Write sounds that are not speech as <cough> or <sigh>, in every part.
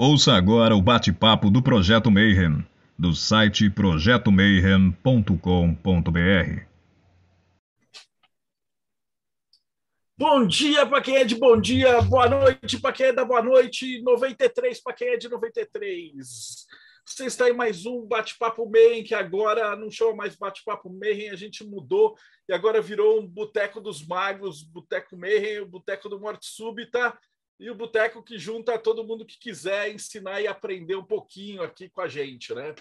Ouça agora o bate-papo do Projeto Mayhem, do site projetomayhem.com.br. Bom dia para quem é de bom dia, boa noite para quem é da boa noite, 93 para quem é de 93. Você está em mais um Bate-Papo Mayhem, que agora não chama mais Bate-Papo Mayhem, a gente mudou e agora virou um Boteco dos Magos, Boteco Mayhem, o Boteco do Morte Súbita e o boteco que junta todo mundo que quiser ensinar e aprender um pouquinho aqui com a gente, né?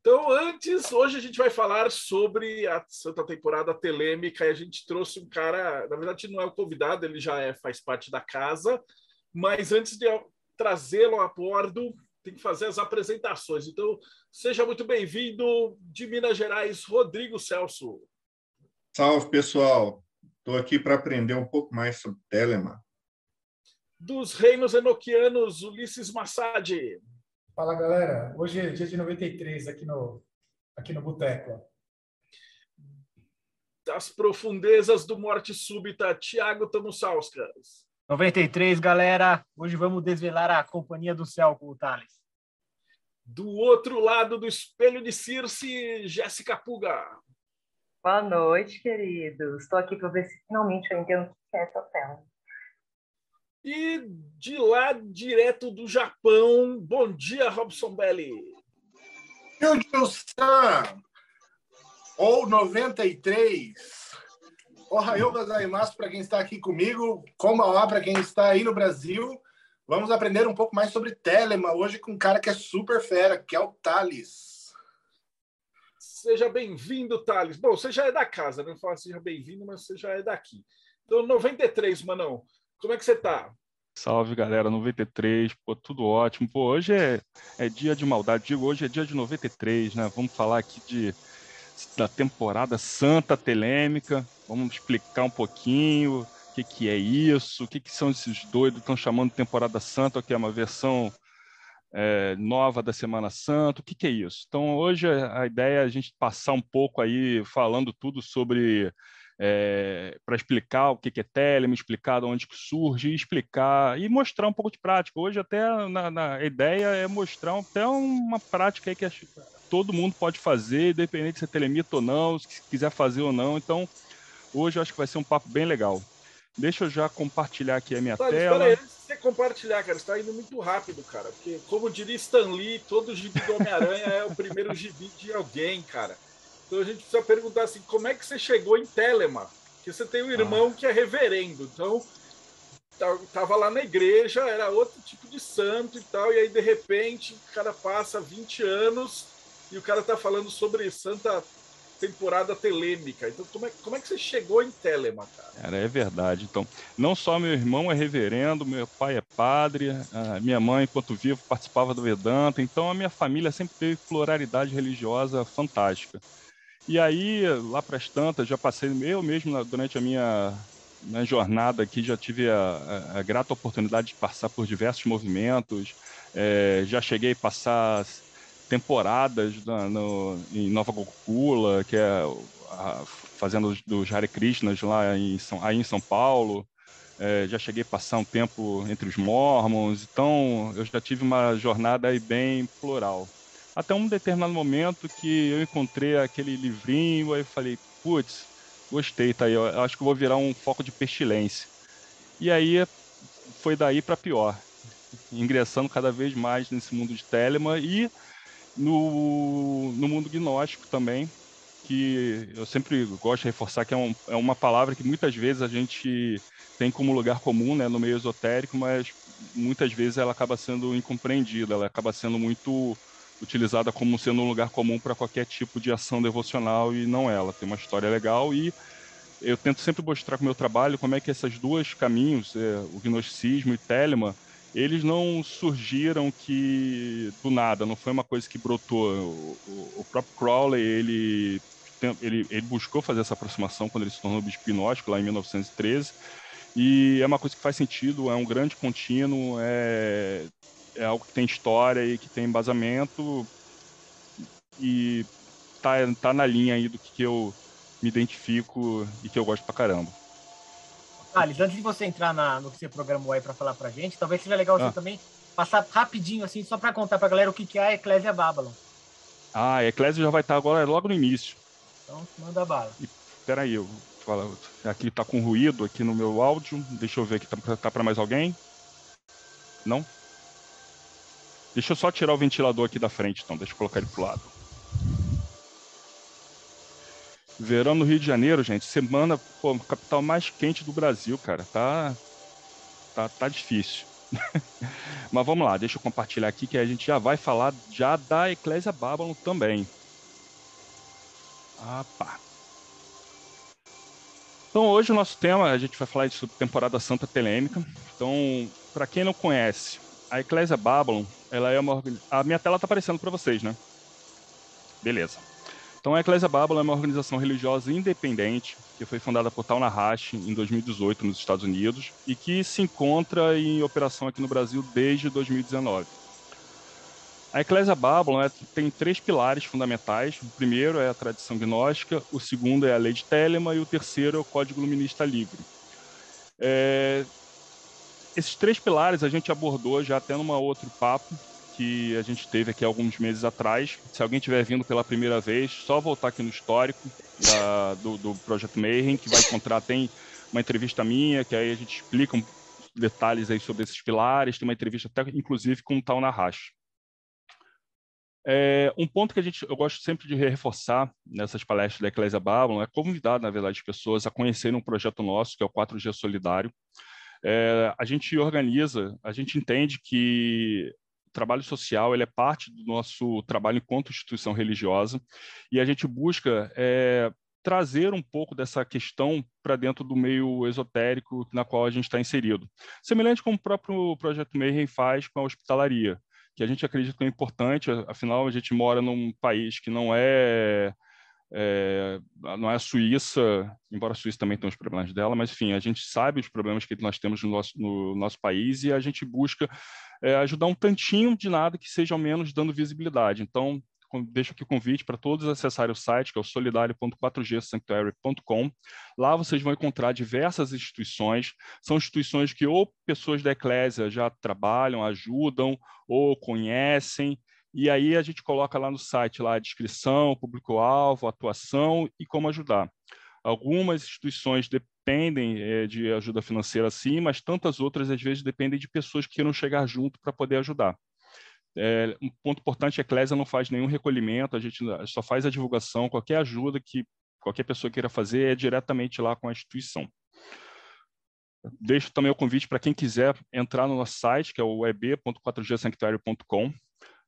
Então, antes, hoje a gente vai falar sobre a Santa Temporada Telêmica e a gente trouxe um cara, na verdade não é o convidado, ele já é, faz parte da casa, mas antes de trazê-lo a bordo, tem que fazer as apresentações. Então, seja muito bem-vindo de Minas Gerais, Rodrigo Celso. Salve, pessoal. Estou aqui para aprender um pouco mais sobre Telema dos reinos enoquianos, Ulisses Massad. Fala, galera. Hoje é dia de 93 aqui no, aqui no Boteco. Das profundezas do Morte Súbita, Tiago Tamussauskas. 93, galera. Hoje vamos desvelar a Companhia do Céu com o Thales. Do outro lado do espelho de Circe, Jéssica Puga. Boa noite, queridos. Estou aqui para ver se finalmente eu entendo o que é essa tela. E de lá, direto do Japão, bom dia, Robson Belli. Yuji-san, ou 93. Ohayou gozaimasu para quem está aqui comigo, Kombawa para quem está aí no Brasil. Vamos aprender um pouco mais sobre Telema hoje com um cara que é super fera, que é o Thales. Seja bem-vindo, Thales. Bom, você já é da casa, não fala seja bem-vindo, mas você já é daqui. Então, 93, Manão. Como é que você tá? Salve, galera, 93, pô, tudo ótimo. Pô, hoje é, é dia de maldade, digo, hoje é dia de 93, né? Vamos falar aqui de, da temporada Santa Telêmica, vamos explicar um pouquinho o que, que é isso, o que, que são esses doidos que estão chamando de temporada Santa, que é uma versão é, nova da Semana Santa, o que, que é isso? Então, hoje a ideia é a gente passar um pouco aí falando tudo sobre é, para explicar o que, que é Telema, explicar de onde que surge, explicar e mostrar um pouco de prática. Hoje até na, na ideia é mostrar até uma prática aí que todo mundo pode fazer, independente se é telemita ou não, se quiser fazer ou não. Então, hoje eu acho que vai ser um papo bem legal. Deixa eu já compartilhar aqui a minha tela. Espera aí, antes de você compartilhar, cara, está indo muito rápido, cara. Porque, como diria Stan Lee, todo gibi do Homem-Aranha é o primeiro gibi de alguém, cara. Então a gente precisa perguntar assim, como é que você chegou em Telema? Porque você tem um irmão ah. que é reverendo, então tava lá na igreja, era outro tipo de santo e tal, e aí de repente o cara passa 20 anos e o cara tá falando sobre santa temporada telêmica. Então, como é, como é que você chegou em Telema, cara? Cara, é verdade. Então, não só meu irmão é reverendo, meu pai é padre, minha mãe, enquanto vivo, participava do Vedanta. Então, a minha família sempre teve pluralidade religiosa fantástica. E aí, lá para as tantas, já passei, eu mesmo, durante a minha, minha jornada aqui, já tive a, a, a grata oportunidade de passar por diversos movimentos. É, já cheguei a passar temporadas na, no, em Nova Gokula, que é a, fazendo dos Hare Krishnas lá em São, aí em São Paulo. É, já cheguei a passar um tempo entre os Mormons, então eu já tive uma jornada aí bem plural. Até um determinado momento que eu encontrei aquele livrinho, aí eu falei, putz, gostei, tá aí, eu acho que vou virar um foco de pestilência. E aí foi daí para pior, ingressando cada vez mais nesse mundo de Telema e no, no mundo gnóstico também, que eu sempre gosto de reforçar que é, um, é uma palavra que muitas vezes a gente tem como lugar comum né, no meio esotérico, mas muitas vezes ela acaba sendo incompreendida, ela acaba sendo muito utilizada como sendo um lugar comum para qualquer tipo de ação devocional e não ela. Tem uma história legal e eu tento sempre mostrar com o meu trabalho como é que esses dois caminhos, é, o gnosticismo e Telema, eles não surgiram que do nada, não foi uma coisa que brotou. O, o, próprio Crowley, ele, ele, ele buscou fazer essa aproximação quando ele se tornou bispo gnóstico, lá em 1913, e é uma coisa que faz sentido, é um grande contínuo, é, é algo que tem história e que tem embasamento e tá, tá na linha aí do que eu me identifico e que eu gosto pra caramba. Thales, antes de você entrar na, no que você programou aí para falar pra gente, talvez seja legal ah. você também passar rapidinho, assim, só para contar para a galera o que, que é a Eclésia Babylon. Ah, a Eclésia já vai estar agora logo no início. Então, manda bala. Espera aí, eu falo, aqui tá com ruído aqui no meu áudio. Deixa eu ver aqui, tá, tá para mais alguém? Não? Deixa eu só tirar o ventilador aqui da frente, então. Deixa eu colocar ele pro lado. Verão no Rio de Janeiro, gente, semana, pô, capital mais quente do Brasil, cara. Tá, tá, tá difícil. <laughs> Mas vamos lá, deixa eu compartilhar aqui que a gente já vai falar já da Eclésia Babylon também. Opa. Então hoje o nosso tema, a gente vai falar sobre temporada santa telêmica. Então, para quem não conhece, a Eclésia Babylon, ela é uma a minha tela tá aparecendo para vocês, né? Beleza. Então, a Eclésia Babylon é uma organização religiosa independente que foi fundada por Tal Nahashi em 2018 nos Estados Unidos e que se encontra em operação aqui no Brasil desde 2019. A Eclésia Babylon é, tem três pilares fundamentais. O primeiro é a tradição gnóstica, o segundo é a lei de Telema e o terceiro é o Código Luminista Livre. É, esses três pilares a gente abordou já até numa outro papo, que a gente teve aqui alguns meses atrás. Se alguém estiver vindo pela primeira vez, só voltar aqui no histórico da, do, do Projeto Mayhem, que vai encontrar, tem uma entrevista minha, que aí a gente explica detalhes aí sobre esses pilares, tem uma entrevista até, inclusive, com o Tal Nahash. É, um ponto que a gente, eu gosto sempre de reforçar nessas palestras da Eclésia Babylon é convidar, na verdade, as pessoas a conhecerem um projeto nosso, que é o 4G Solidário. É, a gente organiza, a gente entende que trabalho social ele é parte do nosso trabalho enquanto instituição religiosa e a gente busca é, trazer um pouco dessa questão para dentro do meio esotérico na qual a gente está inserido. Semelhante como o próprio Projeto Mayhem faz com a hospitalaria, que a gente acredita que é importante, afinal a gente mora num país que não é é, não é a Suíça, embora a Suíça também tenha os problemas dela, mas enfim, a gente sabe os problemas que nós temos no nosso, no nosso país e a gente busca é, ajudar um tantinho de nada que seja ao menos dando visibilidade. Então, deixo aqui o convite para todos acessarem o site, que é o solidario.4gsanctuary.com. Lá vocês vão encontrar diversas instituições, são instituições que ou pessoas da Eclésia já trabalham, ajudam ou conhecem, e aí a gente coloca lá no site lá a descrição, público-alvo, atuação e como ajudar. Algumas instituições dependem é, de ajuda financeira sim, mas tantas outras às vezes dependem de pessoas que queiram chegar junto para poder ajudar. É, um ponto importante, a Eclésia não faz nenhum recolhimento, a gente só faz a divulgação, qualquer ajuda que qualquer pessoa queira fazer é diretamente lá com a instituição. Deixo também o convite para quem quiser entrar no nosso site, que é o eb.4gsanctuário.com.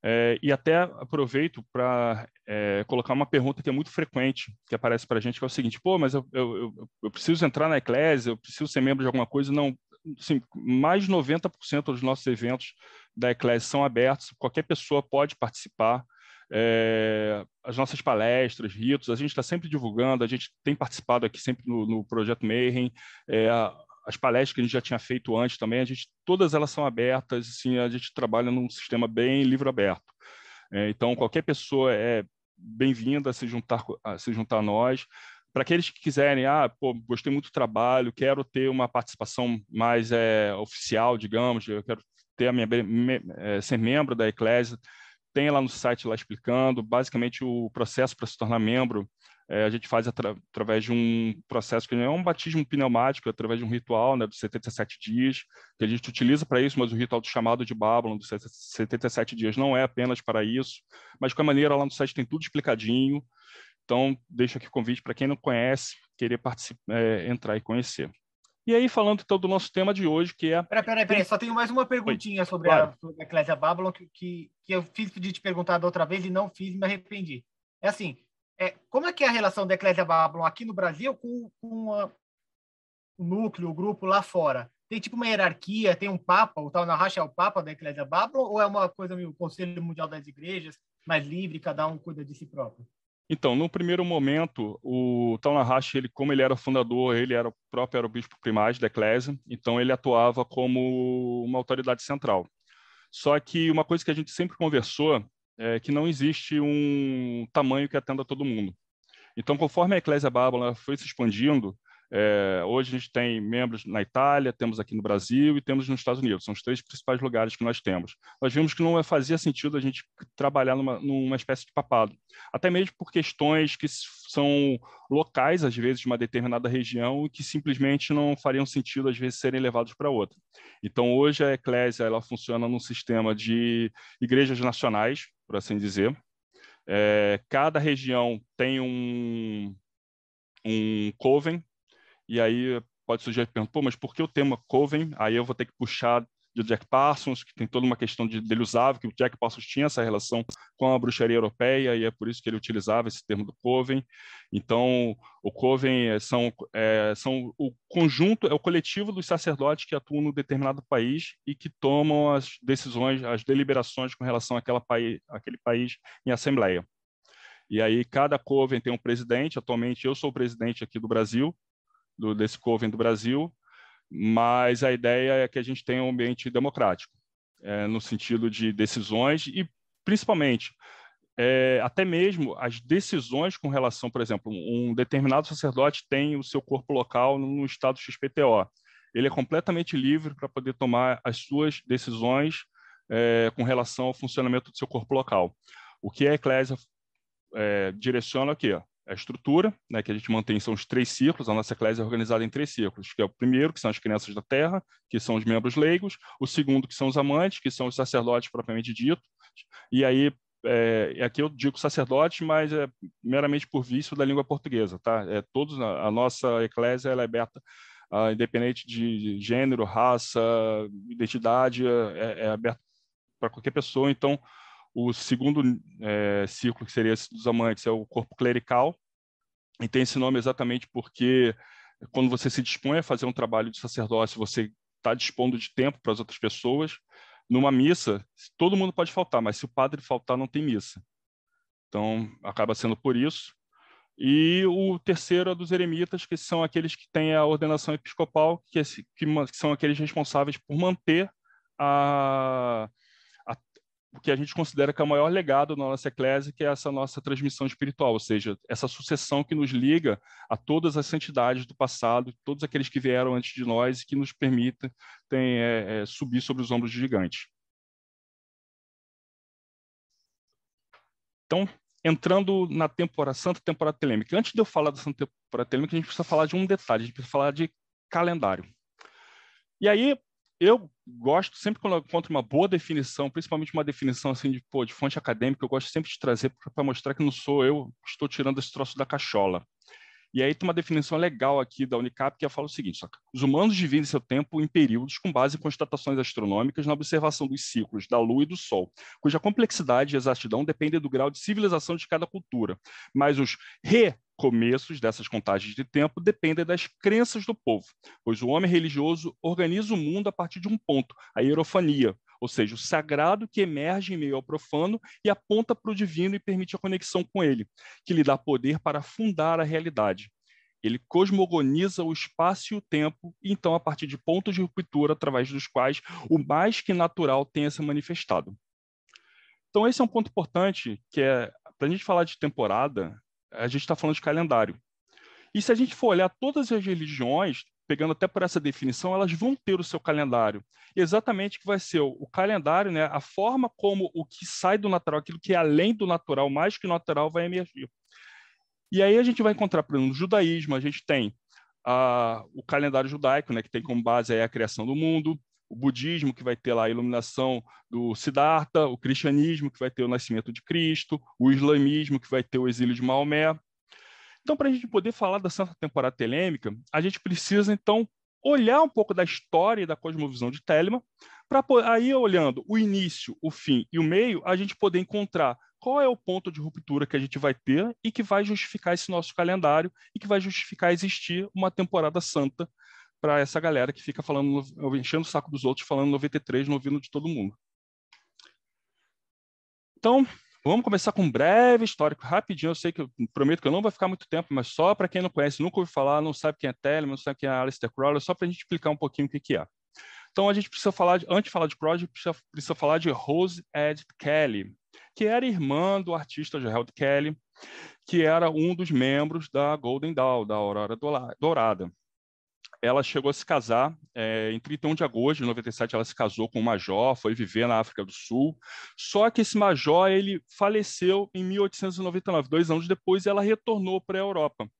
É, e até aproveito para é, colocar uma pergunta que é muito frequente, que aparece para a gente, que é o seguinte, pô, mas eu, eu, eu, preciso entrar na Eclésia, eu preciso ser membro de alguma coisa. Não, assim, mais de 90% dos nossos eventos da Eclésia são abertos, qualquer pessoa pode participar. É, as nossas palestras, ritos, a gente está sempre divulgando, a gente tem participado aqui sempre no, no Projeto Mayhem, é, as palestras que a gente já tinha feito antes também, a gente, todas elas são abertas, assim, a gente trabalha num sistema bem livre aberto. É, então, qualquer pessoa é bem-vinda a se juntar a se juntar a nós. Para aqueles que quiserem, ah, pô, gostei muito do trabalho, quero ter uma participação mais é, oficial, digamos, eu quero ter a minha, me, é, ser membro da Eclésia, tem lá no site lá explicando, basicamente o processo para se tornar membro é, a gente faz atra através de um processo que não é um batismo pneumático, é através de um ritual né, dos 77 dias, que a gente utiliza para isso, mas o ritual do chamado de Babylon dos 77 dias não é apenas para isso, mas de qualquer maneira lá no site tem tudo explicadinho, então deixo aqui o convite para quem não conhece, querer é, entrar e conhecer. E aí, falando então do nosso tema de hoje, que é. Peraí, peraí, peraí, só tenho mais uma perguntinha sobre, claro. a, sobre a Eclésia Babylon que, que, que eu fiz de te perguntar da outra vez e não fiz e me arrependi. É assim, é, como é que é a relação da Eclésia Babylon aqui no Brasil com, com a, o núcleo, o grupo lá fora? Tem tipo uma hierarquia, tem um papa, o tal Nahash é o papa da Eclésia Babylon, ou é uma coisa meio Conselho Mundial das Igrejas, mais livre, cada um cuida de si próprio? Então, no primeiro momento, o Tal Nahash, ele, como ele era fundador, ele era o próprio era o bispo primaz da Eclésia, então ele atuava como uma autoridade central. Só que uma coisa que a gente sempre conversou é, que não existe um tamanho que atenda todo mundo. Então, conforme a Eclésia Babylon foi se expandindo, É, hoje a gente tem membros na Itália, temos aqui no Brasil e temos nos Estados Unidos. São os três principais lugares que nós temos. Nós vimos que não fazia sentido a gente trabalhar numa, numa espécie de papado, até mesmo por questões que são locais, às vezes, de uma determinada região e que simplesmente não fariam sentido, às vezes, serem levados para outra. Então, hoje a Eclésia ela funciona num sistema de igrejas nacionais, por assim dizer. É, cada região tem um, um coven, e aí pode surgir a pergunta, pô, mas por que o tema Coven? Aí eu vou ter que puxar de Jack Parsons, que tem toda uma questão de, dele usava, que o Jack Parsons tinha essa relação com a bruxaria europeia, e é por isso que ele utilizava esse termo do Coven. Então, o Coven é, são, é, são o conjunto, é o coletivo dos sacerdotes que atuam no determinado país e que tomam as decisões, as deliberações com relação àquela país, àquele país em assembleia. E aí, cada Coven tem um presidente. Atualmente, eu sou o presidente aqui do Brasil, do, desse Coven do Brasil, mas a ideia é que a gente tenha um ambiente democrático, é, no sentido de decisões e, principalmente, é, até mesmo as decisões com relação, por exemplo, um determinado sacerdote tem o seu corpo local no estado XPTO. Ele é completamente livre para poder tomar as suas decisões é, com relação ao funcionamento do seu corpo local. O que a Eclésia é, direciona aqui? A estrutura, né, que a gente mantém são os três círculos, a nossa eclésia é organizada em três círculos, que é o primeiro, que são as crianças da terra, que são os membros leigos, o segundo, que são os amantes, que são os sacerdotes propriamente dito, e aí, é, aqui eu digo sacerdote, mas é meramente por vício da língua portuguesa, tá? É, todos, a, nossa eclésia ela é aberta, uh, independente de gênero, raça, identidade, é, é aberta para qualquer pessoa, então o segundo é, ciclo, que seria esse dos amantes, é o corpo clerical, e tem esse nome exatamente porque quando você se dispõe a fazer um trabalho de sacerdócio, você está dispondo de tempo para as outras pessoas. Numa missa, todo mundo pode faltar, mas se o padre faltar, não tem missa. Então, acaba sendo por isso. E o terceiro é dos eremitas, que são aqueles que têm a ordenação episcopal, que, é que, que são aqueles responsáveis por manter a, o que a gente considera que é o maior legado da nossa eclésia, que é essa nossa transmissão espiritual, ou seja, essa sucessão que nos liga a todas as santidades do passado, todos aqueles que vieram antes de nós e que nos permitem tem, é, é, subir sobre os ombros de gigantes. Então, entrando na temporada Santa Temporada Telêmica. Antes de eu falar da Santa Temporada Telêmica, a gente precisa falar de um detalhe, a gente precisa falar de calendário. E aí, eu gosto sempre quando eu encontro uma boa definição, principalmente uma definição assim de, pô, de fonte acadêmica, eu gosto sempre de trazer para mostrar que não sou eu que estou tirando esse troço da cachola. E aí tem uma definição legal aqui da Unicap que fala o seguinte: os humanos dividem seu tempo em períodos com base em constatações astronômicas na observação dos ciclos da Lua e do Sol, cuja complexidade e exatidão dependem do grau de civilização de cada cultura. Mas os re começos dessas contagens de tempo dependem das crenças do povo, pois o homem religioso organiza o mundo a partir de um ponto, a hierofania, ou seja, o sagrado que emerge em meio ao profano e aponta para o divino e permite a conexão com ele, que lhe dá poder para fundar a realidade. Ele cosmogoniza o espaço e o tempo, e então, a partir de pontos de ruptura através dos quais o mais que natural tenha se manifestado. Então, esse é um ponto importante, que é, para a gente falar de temporada, a gente está falando de calendário. E se a gente for olhar todas as religiões, pegando até por essa definição, elas vão ter o seu calendário. Exatamente que vai ser o, o, calendário, né, a forma como o que sai do natural, aquilo que é além do natural, mais que natural, vai emergir. E aí a gente vai encontrar, por exemplo, no judaísmo, a gente tem a, o calendário judaico, né, que tem como base a criação do mundo, o budismo, que vai ter lá a iluminação do Siddhartha, o cristianismo, que vai ter o nascimento de Cristo, o islamismo, que vai ter o exílio de Maomé. Então, para a gente poder falar da Santa Temporada Telêmica, a gente precisa, então, olhar um pouco da história e da cosmovisão de Telema, para aí, olhando o início, o fim e o meio, a gente poder encontrar qual é o ponto de ruptura que a gente vai ter e que vai justificar esse nosso calendário e que vai justificar existir uma temporada santa para essa galera que fica falando, enchendo o saco dos outros, falando 93 no ouvido de todo mundo. Então, vamos começar com um breve histórico, rapidinho. Eu sei que eu prometo que eu não vai ficar muito tempo, mas só para quem não conhece, nunca ouviu falar, não sabe quem é Telemann, não sabe quem é Aleister Crowley, só para a gente explicar um pouquinho o que, que é. Então, a gente precisa falar, de, antes de falar de Crowley, precisa, precisa falar de Rose Ed Kelly. que era irmã do artista Gerald Kelly, que era um dos membros da Golden Dawn, da Aurora Dourada. Ela chegou a se casar é, em 31 de agosto de 97. Ela se casou com um major, foi viver na África do Sul. Só que esse major ele faleceu em 1899, dois anos depois. Ela retornou para a Europa,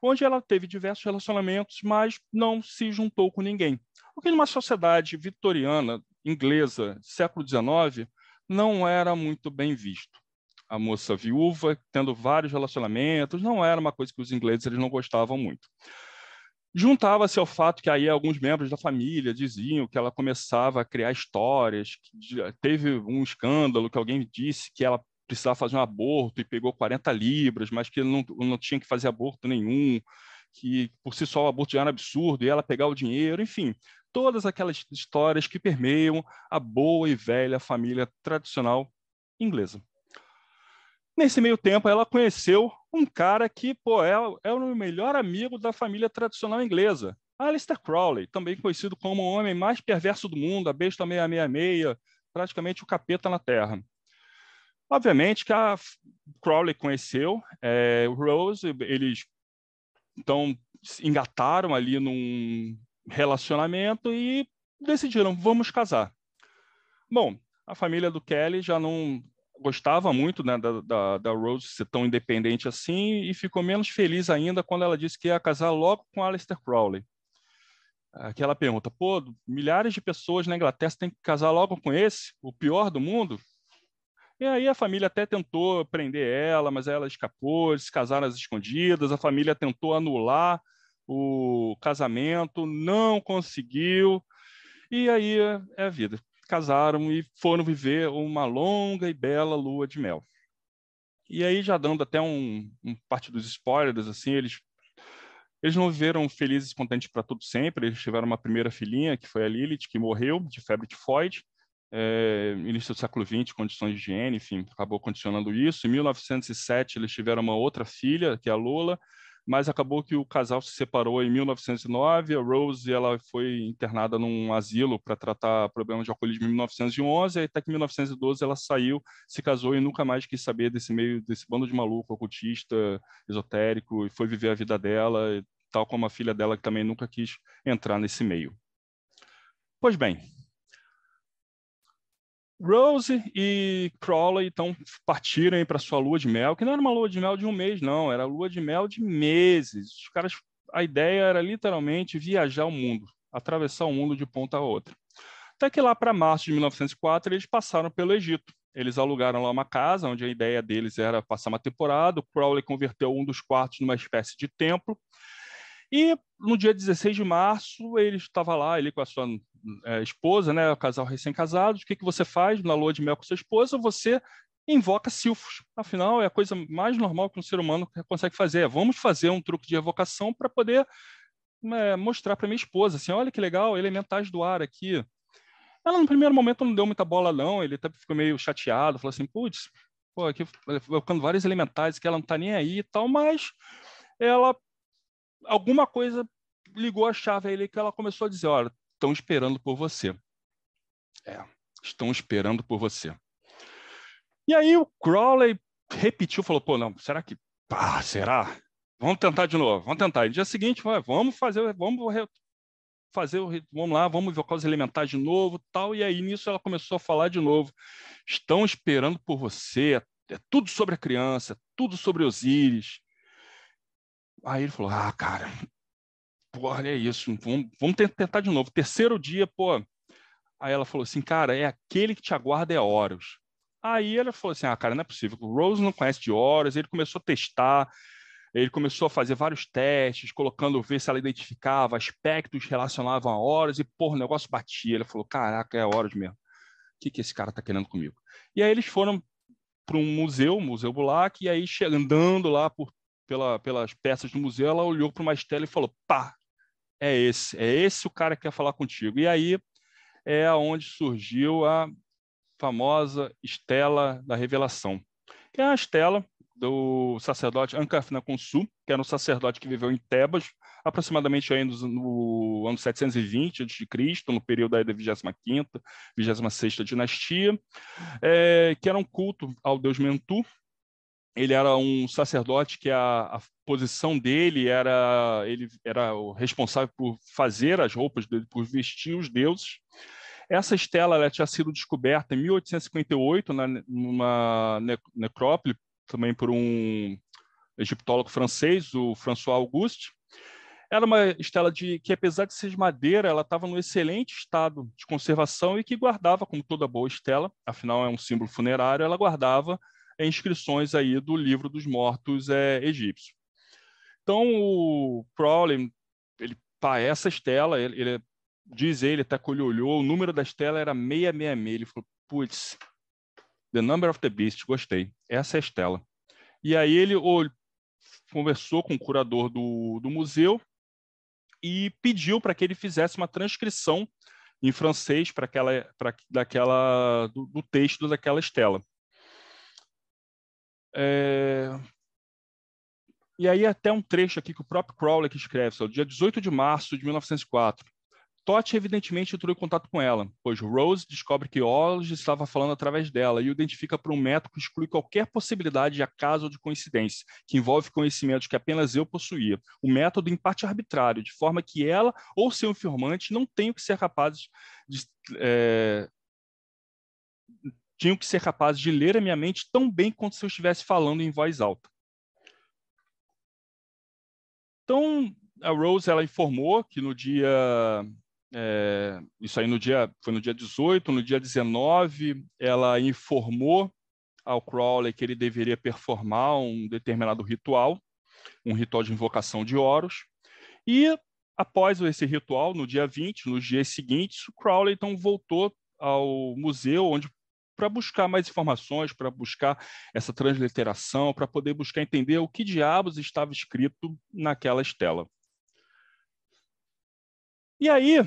onde ela teve diversos relacionamentos, mas não se juntou com ninguém. O que numa sociedade vitoriana inglesa século XIX não era muito bem visto a moça viúva, tendo vários relacionamentos, não era uma coisa que os ingleses eles não gostavam muito. Juntava-se ao fato que aí alguns membros da família diziam que ela começava a criar histórias, teve um escândalo que alguém disse que ela precisava fazer um aborto e pegou 40 libras, mas que não, não tinha que fazer aborto nenhum, que por si só o aborto já era absurdo, e ela pegar o dinheiro, enfim, todas aquelas histórias que permeiam a boa e velha família tradicional inglesa. Nesse meio tempo, ela conheceu um cara que pô, é, é o melhor amigo da família tradicional inglesa, Alistair Crowley, também conhecido como o homem mais perverso do mundo, a besta 666, praticamente o capeta na Terra. Obviamente que a Crowley conheceu é, o Rose, eles então engataram ali num relacionamento e decidiram, vamos casar. Bom, a família do Kelly já não gostava muito né, da, da, da, Rose ser tão independente assim e ficou menos feliz ainda quando ela disse que ia casar logo com Aleister Crowley. Aquela pergunta, pô, milhares de pessoas na Inglaterra têm que casar logo com esse, o pior do mundo? E aí a família até tentou prender ela, mas ela escapou, se casaram às escondidas, a família tentou anular o casamento, não conseguiu, e aí é a vida casaram e foram viver uma longa e bela lua de mel. E aí, já dando até um, um parte dos spoilers, assim, eles eles não viveram felizes e contentes para tudo sempre. Eles tiveram uma primeira filhinha, que foi a Lilith, que morreu de febre tifoide. É, início do século XX, condições de higiene, enfim, acabou condicionando isso. Em 1907, eles tiveram uma outra filha, que é a Lola, mas acabou que o casal se separou em 1909. A Rose ela foi internada num asilo para tratar problemas de alcoolismo em 1911, e até que em 1912 ela saiu, se casou e nunca mais quis saber desse meio, desse bando de maluco, ocultista, esotérico, e foi viver a vida dela, tal como a filha dela que também nunca quis entrar nesse meio. Pois bem, Rose e Crowley então partiram para sua lua de mel, que não era uma lua de mel de um mês, não, era lua de mel de meses. Os caras, a ideia era literalmente viajar o mundo, atravessar o mundo de ponta a outra. Até que lá para março de 1904 eles passaram pelo Egito. Eles alugaram lá uma casa, onde a ideia deles era passar uma temporada. O Crowley converteu um dos quartos numa espécie de templo. E no dia 16 de março, ele estava lá, ele com a sua é, esposa, né, casal recém-casado, o que, que você faz na lua de mel com sua esposa? Você invoca silfos. Afinal, é a coisa mais normal que um ser humano consegue fazer. É, vamos fazer um truque de evocação para poder é, mostrar para minha esposa, assim, olha que legal, elementais do ar aqui. Ela, no primeiro momento, não deu muita bola, não. Ele até ficou meio chateado, falou assim, putz, pô, aqui evocando vários elementais que ela não está nem aí e tal, mas ela, alguma coisa ligou a chave a ele que ela começou a dizer, olha, estão esperando por você. É, estão esperando por você. E aí o Crowley repetiu, falou, pô, não, será que, pá, será? Vamos tentar de novo, vamos tentar. E no dia seguinte, vamos fazer, vamos fazer, vamos lá, vamos invocar os elementares de novo, tal. E aí nisso ela começou a falar de novo. Estão esperando por você, é tudo sobre a criança, tudo sobre Osíris. Aí ele falou: Ah, cara, pô, olha isso, vamos, vamos tentar de novo. Terceiro dia, pô. Aí ela falou assim, cara, é aquele que te aguarda é Horus. Aí ela falou assim, ah, cara, não é possível. O Rose não conhece de Horus. Ele começou a testar, ele começou a fazer vários testes, colocando, ver se ela identificava aspectos relacionavam a Horus e, pô, o negócio batia. Ele falou, caraca, é Horus mesmo. O que, que esse cara tá querendo comigo? E aí eles foram para um museu, o Museu Bulac, e aí, andando lá por, pela, pelas peças do museu, ela olhou para uma estela e falou, pá, é esse, é esse o cara que quer falar contigo. E aí é onde surgiu a famosa estela da revelação. Que é a estela do sacerdote Ankafnakonsu, que era um sacerdote que viveu em Tebas, aproximadamente no ano 720 a.C., no período aí da 25ª, 26ª dinastia, é, que era um culto ao deus Mentu. Ele era um sacerdote que a, a posição dele era ele era o responsável por fazer as roupas dele, por vestir os deuses. Essa estela ela tinha sido descoberta em 1858 na, numa necrópole também por um egiptólogo francês, o François Auguste. Era uma estela de que, apesar de ser de madeira, ela estava num excelente estado de conservação e que guardava, como toda boa estela, afinal é um símbolo funerário, ela guardava inscrições aí do livro dos mortos é, egípcios. Então o Crowley, ele, essa estela, ele, ele diz ele, até que ele olhou, o número da estela era 666. Ele falou, putz, The Number of the Beast, gostei. Essa é a Estela. E aí ele conversou com o curador do, do museu e pediu para que ele fizesse uma transcrição em francês para aquela, para daquela do, do, texto daquela estela. É... E aí até um trecho aqui que o próprio Crowley que escreve, só, dia 18 de março de 1904. Totti evidentemente entrou em contato com ela, pois Rose descobre que Ollage estava falando através dela e o identifica por um método que exclui qualquer possibilidade de acaso ou de coincidência, que envolve conhecimentos que apenas eu possuía. O método em parte arbitrário, de forma que ela ou seu informante não tenham que ser capazes de, é, tinham que ser capazes de ler a minha mente tão bem quanto se eu estivesse falando em voz alta. Então, a Rose ela informou que no dia é, isso aí no dia, foi no dia 18, no dia 19, ela informou ao Crowley que ele deveria performar um determinado ritual, um ritual de invocação de Horus. E após esse ritual, no dia 20, nos dias seguintes, o Crowley então voltou ao museu onde para buscar mais informações, para buscar essa transliteração, para poder buscar entender o que diabos estava escrito naquela estela. E aí,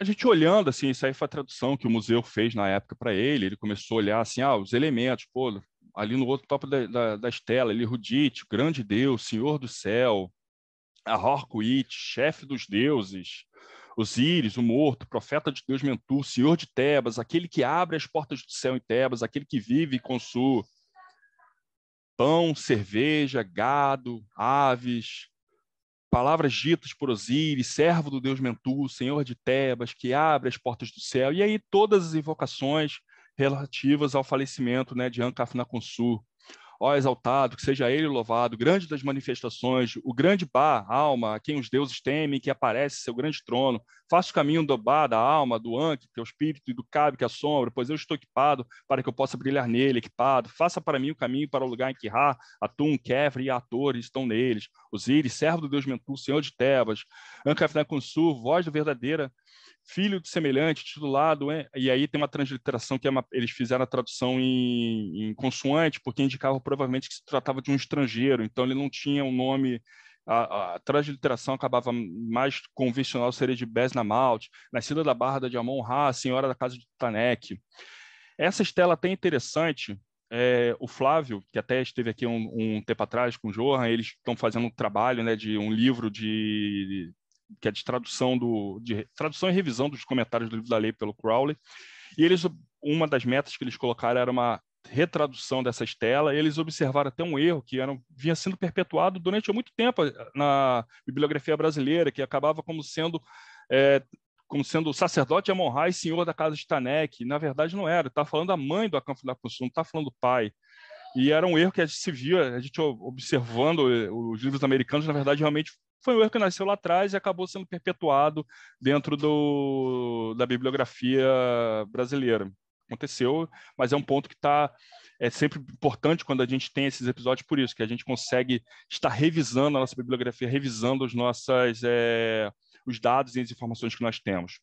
a gente olhando, assim, isso aí foi a tradução que o museu fez na época para ele, ele começou a olhar, assim, ah, os elementos, pô, ali no outro topo da, da, da estela, ali, Rudite, grande Deus, Senhor do céu, a Horkuit, chefe dos deuses, Osíris, o morto, profeta de Deus Mentu, Senhor de Tebas, aquele que abre as portas do céu em Tebas, aquele que vive e consuma pão, cerveja, gado, aves, palavras ditas por Osíris, servo do deus Mentu, senhor de Tebas, que abre as portas do céu, e aí todas as invocações relativas ao falecimento né, de Ankafnakonsu, Ó exaltado, que seja ele louvado, grande das manifestações, o grande Ba, alma, a quem os deuses temem, que aparece seu grande trono. Faça o caminho do Ba, da alma, do Anki, que é o espírito, e do Cabe, que é a sombra, pois eu estou equipado para que eu possa brilhar nele, equipado. Faça para mim o caminho para o lugar em que Ra, Atum, Kefri e Ator estão neles. Osíris, servo do Deus Mentu, senhor de Tebas. Ankafnakunsu, voz do verdadeira filho de semelhante, titulado, é, e aí tem uma transliteração que é uma, eles fizeram a tradução em, em, consoante, porque indicava provavelmente que se tratava de um estrangeiro, então ele não tinha um nome, a, a transliteração acabava mais convencional, seria de Besna Malt, nascida da Barra de Amon Ra, senhora da casa de Tanek. Essa estela até interessante, é, o Flávio, que até esteve aqui um, um tempo atrás com o Johan, eles estão fazendo um trabalho né, de um livro de que é de tradução do de tradução e revisão dos comentários do livro da lei pelo Crowley. E eles uma das metas que eles colocaram era uma retradução dessa estela, eles observaram até um erro que era, vinha sendo perpetuado durante muito tempo eh, na bibliografia brasileira, que acabava como sendo é, como sendo o sacerdote Amon-Ra e senhor da casa de Tanek. Na verdade, não era. Está falando da mãe do Acampo da Consum, não está falando do pai. E era um erro que a gente se via, a gente observando eh, os livros americanos, na verdade, realmente foi um erro que nasceu lá atrás e acabou sendo perpetuado dentro do, da bibliografia brasileira. Aconteceu, mas é um ponto que está é sempre importante quando a gente tem esses episódios por isso, que a gente consegue estar revisando a nossa bibliografia, revisando os nossas é, os dados e as informações que nós temos.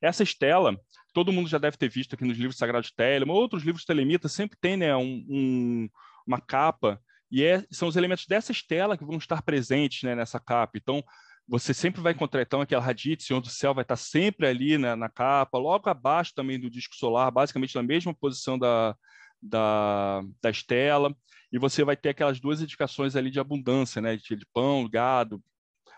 Essa estela, todo mundo já deve ter visto aqui nos livros sagrados Telema, outros livros telemitas sempre tem né, um, um, uma capa e é, são os elementos dessa estela que vão estar presentes né, nessa capa. Então, você sempre vai encontrar então aquela radite, Senhor do Céu, vai estar sempre ali né, na capa, logo abaixo também do disco solar, basicamente na mesma posição da, da, da estela, e você vai ter aquelas duas indicações ali de abundância, né, de pão, gado,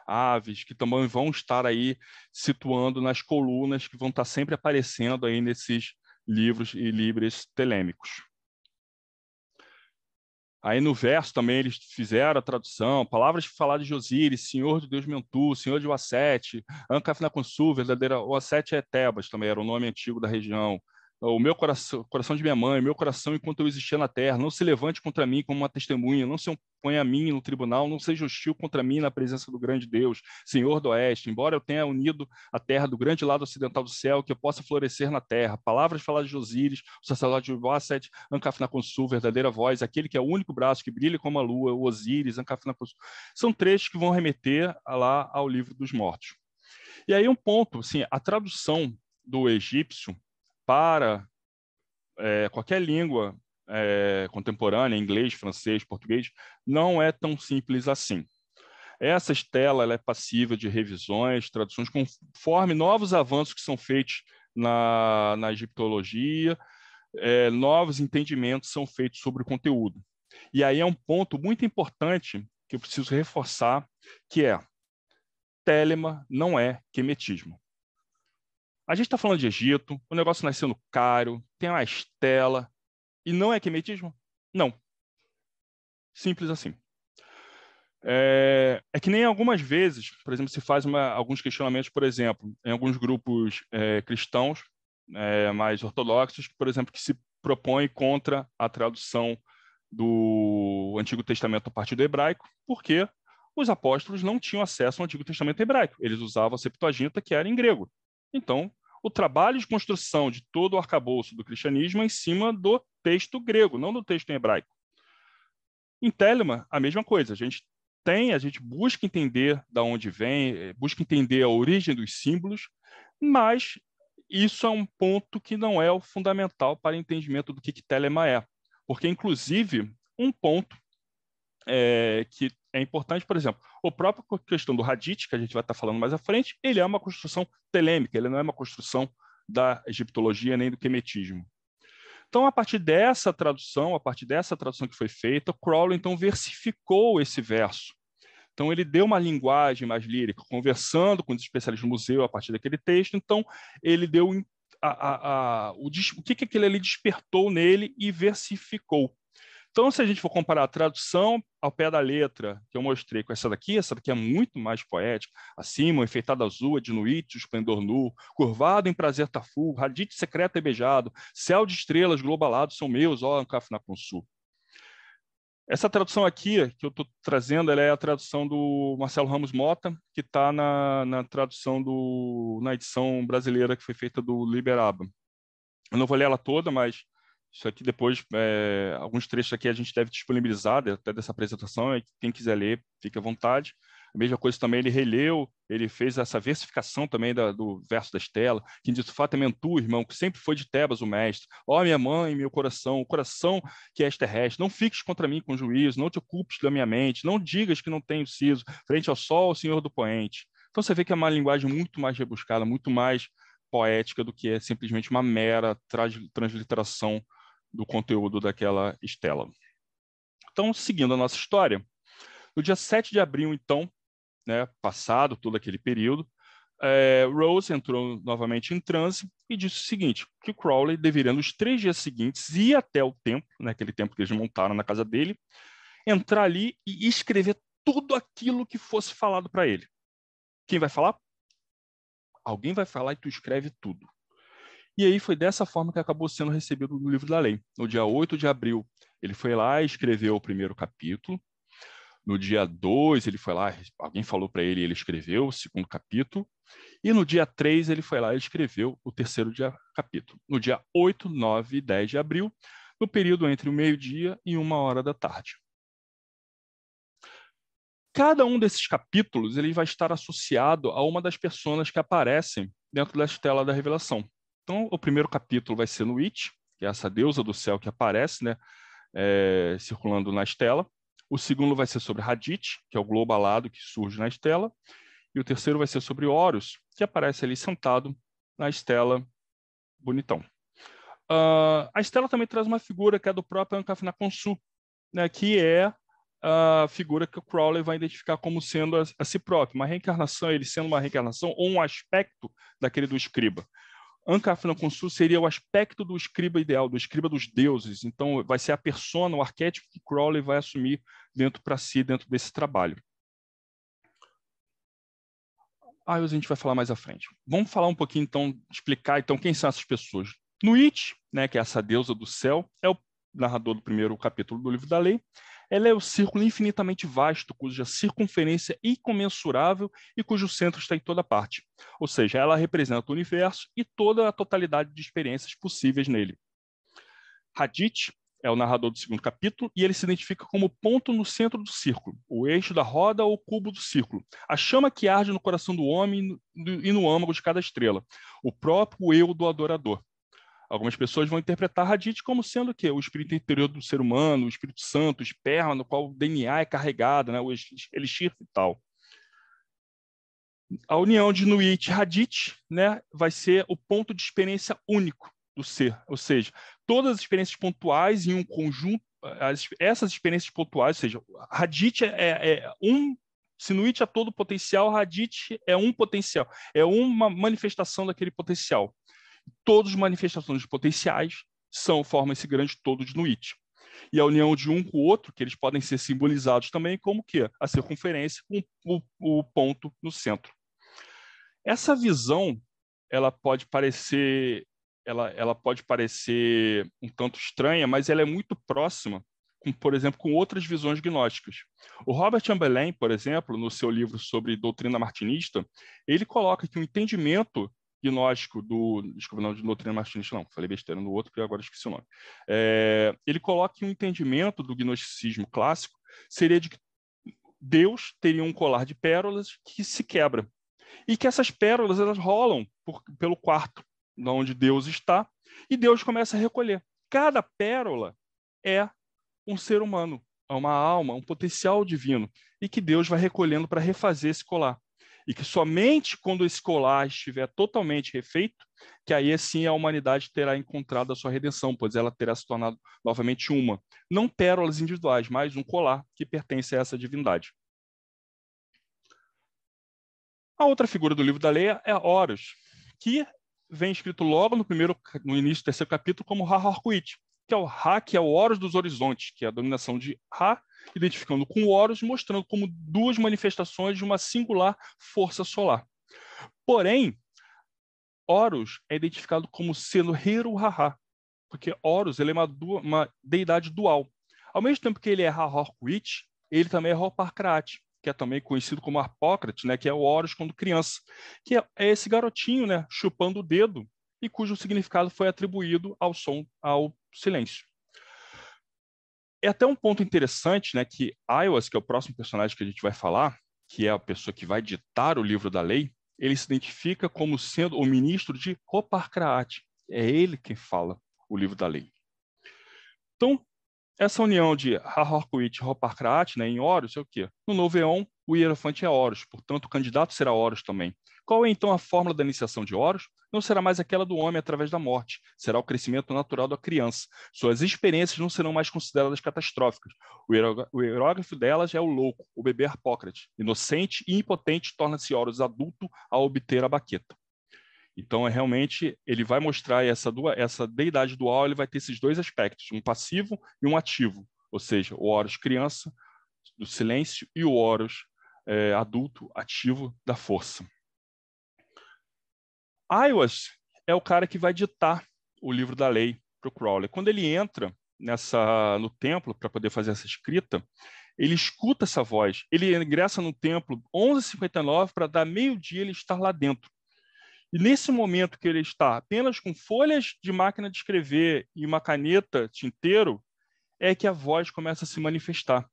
aves, que também vão estar aí situando nas colunas que vão estar sempre aparecendo aí nesses livros e livros telêmicos. Aí no verso também eles fizeram a tradução, palavras faladas de Osíris, Senhor de Deus Mentu, Senhor de Ossete, Ancafnaconsu, verdadeira, Ossete é Tebas também, era o nome antigo da região, o meu coração, coração de minha mãe, meu coração enquanto eu existia na terra, não se levante contra mim como uma testemunha, não se oponha a mim no tribunal, não seja hostil contra mim na presença do grande Deus, Senhor do Oeste, embora eu tenha unido a terra do grande lado ocidental do céu, que eu possa florescer na terra. Palavras faladas de Osíris, o sacerdote de Basset, Ancafnaconsu, verdadeira voz, aquele que é o único braço que brilha como a lua, o Osíris, Ancafnaconsu. São trechos que vão remeter lá ao livro dos mortos. E aí um ponto, assim, a tradução do egípcio para é, qualquer língua é, contemporânea, inglês, francês, português, não é tão simples assim. Essa estela ela é passível de revisões, traduções, conforme novos avanços que são feitos na, na egiptologia, é, novos entendimentos são feitos sobre o conteúdo. E aí é um ponto muito importante que eu preciso reforçar, que é Telema não é quemetismo. A gente está falando de Egito, o negócio nasceu no Cairo, tem uma estela, e não é quemetismo? Não. Simples assim. É, é, que nem algumas vezes, por exemplo, se faz uma, alguns questionamentos, por exemplo, em alguns grupos é, cristãos é, mais ortodoxos, por exemplo, que se propõem contra a tradução do Antigo Testamento a partir do hebraico, porque os apóstolos não tinham acesso ao Antigo Testamento hebraico. Eles usavam a Septuaginta, que era em grego. Então, o trabalho de construção de todo o arcabouço do cristianismo é em cima do texto grego, não do texto em hebraico. Em Telema, a mesma coisa. A gente tem, a gente busca entender da onde vem, eh, busca entender a origem dos símbolos, mas isso é um ponto que não é o fundamental para o entendimento do que, que Telema é. Porque, inclusive, um ponto é, que é importante, por exemplo, o próprio questão do Hadith, que a gente vai estar falando mais à frente, ele é uma construção telêmica, ele não é uma construção da egiptologia nem do quemetismo. Então, a partir dessa tradução, a partir dessa tradução que foi feita, Crowley então versificou esse verso. Então, ele deu uma linguagem mais lírica, conversando com os especialistas do museu a partir daquele texto. Então, ele deu a, a, a, o, o que, que aquele ali despertou nele e versificou. Então, se a gente for comparar a tradução ao pé da letra que eu mostrei com essa daqui, essa daqui é muito mais poética. Acima, enfeitado azul, de noite, o esplendor nu, curvado em prazer tafu, radite secreto e beijado, céu de estrelas globalado são meus, ó, Ancaf na Consul. Essa tradução aqui que eu estou trazendo, ela é a tradução do Marcelo Ramos Mota, que está na, na tradução do, na edição brasileira que foi feita do Liberaba. Eu não vou ler ela toda, mas isso aqui depois, é, alguns trechos aqui a gente deve disponibilizar até dessa apresentação, quem quiser ler, fique à vontade. A mesma coisa também, ele releu, ele fez essa versificação também da, do verso da Estela, que diz, fato é mentu, irmão, que sempre foi de Tebas o mestre. Ó minha mãe, meu coração, o coração que és terrestre, não fiques contra mim com juízo, não te ocupes da minha mente, não digas que não tenho siso, frente ao sol, senhor do poente. Então você vê que é uma linguagem muito mais rebuscada, muito mais poética do que é simplesmente uma mera transliteração do conteúdo daquela estela. Então, seguindo a nossa história, no dia 7 de abril, então, né, passado todo aquele período, é, Rose entrou novamente em transe e disse o seguinte, que Crowley deveria, nos três dias seguintes, ir até o templo, naquele né, templo que eles montaram na casa dele, entrar ali e escrever tudo aquilo que fosse falado para ele. Quem vai falar? Alguém vai falar e tu escreve tudo. E aí foi dessa forma que acabou sendo recebido no livro da lei. No dia 8 de abril, ele foi lá e escreveu o primeiro capítulo. No dia 2, ele foi lá, alguém falou para ele, ele escreveu o segundo capítulo. E no dia 3, ele foi lá e escreveu o terceiro dia, capítulo. No dia 8, 9 e 10 de abril, no período entre o meio-dia e uma hora da tarde. Cada um desses capítulos ele vai estar associado a uma das personas que aparecem dentro da estela da revelação. Então, o primeiro capítulo vai ser no It, que é essa deusa do céu que aparece, né, é, circulando na estela. O segundo vai ser sobre Hadith, que é o globo alado que surge na estela. E o terceiro vai ser sobre Horus, que aparece ali sentado na estela bonitão. Uh, a Estela também traz uma figura que é do próprio Ankafna Konsu, né, que é a figura que o Crowley vai identificar como sendo a, a si próprio, uma reencarnação, ele sendo uma reencarnação ou um aspecto daquele do escriba. Ankafna Konsu seria o aspecto do escriba ideal, do escriba dos deuses. Então, vai ser a persona, o arquétipo que Crowley vai assumir dentro para si, dentro desse trabalho. Aí a gente vai falar mais à frente. Vamos falar um pouquinho, então, explicar então quem são essas pessoas. Nuit, né, que é essa deusa do céu, é o narrador do primeiro capítulo do livro da lei. Ela é o círculo infinitamente vasto, cuja circunferência é incomensurável e cujo centro está em toda parte. Ou seja, ela representa o universo e toda a totalidade de experiências possíveis nele. Hadith é o narrador do segundo capítulo, e ele se identifica como ponto no centro do círculo, o eixo da roda ou cubo do círculo, a chama que arde no coração do homem e no âmago de cada estrela, o próprio eu do adorador. Algumas pessoas vão interpretar Hadith como sendo o quê? O espírito interior do ser humano, o Espírito Santo, o esperma, no qual o DNA é carregado, né? o elixir tal. A união de Nuit e Hadith né, vai ser o ponto de experiência único do ser, ou seja, todas as experiências pontuais em um conjunto, as, essas experiências pontuais, ou seja, Hadith é, é, é um Sinuit é todo potencial, Hadith é um potencial, é uma manifestação daquele potencial. Todas as manifestações potenciais são formam esse grande todo de Nuit. E a união de um com o outro, que eles podem ser simbolizados também como que a circunferência com o, o ponto no centro. Essa visão, ela pode parecer ela, ela pode parecer um tanto estranha, mas ela é muito próxima, com, por exemplo, com outras visões gnósticas. O Robert Chamberlain, por exemplo, no seu livro sobre doutrina martinista, ele coloca que o entendimento gnóstico do. Desculpa, não, de doutrina martinista, não, falei besteira no outro, porque agora esqueci o nome. É, ele coloca que o entendimento do gnosticismo clássico seria de que Deus teria um colar de pérolas que se quebra. E que essas pérolas elas rolam por, pelo quarto onde Deus está, e Deus começa a recolher. Cada pérola é um ser humano, é uma alma, um potencial divino, e que Deus vai recolhendo para refazer esse colar. E que somente quando esse colar estiver totalmente refeito, que aí sim a humanidade terá encontrado a sua redenção, pois ela terá se tornado novamente uma. Não pérolas individuais, mas um colar que pertence a essa divindade. A outra figura do livro da lei é Horus, que vem escrito logo no primeiro, no início do terceiro capítulo como Ha-Harkuit, que é o Ra, que é o Horus dos horizontes, que é a dominação de Ra, identificando com o Horus, mostrando como duas manifestações de uma singular força solar. Porém, Horus é identificado como sendo Heru Haha, porque Horus ele é uma, uma deidade dual. Ao mesmo tempo que ele é Ha-Harkuit, ele também é Hoparkrat, que é também conhecido como Arpócrates, né, que é o Horus quando criança, que é, é esse garotinho, né, chupando o dedo e cujo significado foi atribuído ao som, ao silêncio. É até um ponto interessante, né, que Aiwas, que é o próximo personagem que a gente vai falar, que é a pessoa que vai ditar o livro da lei, ele se identifica como sendo o ministro de Hoparkraat. É ele quem fala o livro da lei. Então, essa união de Harhorkuit e Hoparkrat né, em Horus é o quê? No novo Eon, o hierofante é Horus, portanto, o candidato será Horus também. Qual é então a fórmula da iniciação de Horus? Não será mais aquela do homem através da morte, será o crescimento natural da criança. Suas experiências não serão mais consideradas catastróficas. O hierógrafo delas é o louco, o bebê Harpócrates. Inocente e impotente torna-se Horus adulto ao obter a baqueta. Então, é realmente, ele vai mostrar essa, essa deidade dual, ele vai ter esses dois aspectos, um passivo e um ativo, ou seja, o Horus criança, do silêncio, e o Horus é, adulto, ativo, da força. Aiwas é o cara que vai ditar o livro da lei para o Crowley. Quando ele entra nessa no templo para poder fazer essa escrita, ele escuta essa voz. Ele ingressa no templo 11h59 para dar meio-dia ele estar lá dentro. E nesse momento que ele está apenas com folhas de máquina de escrever e uma caneta tinteiro, é que a voz começa a se manifestar.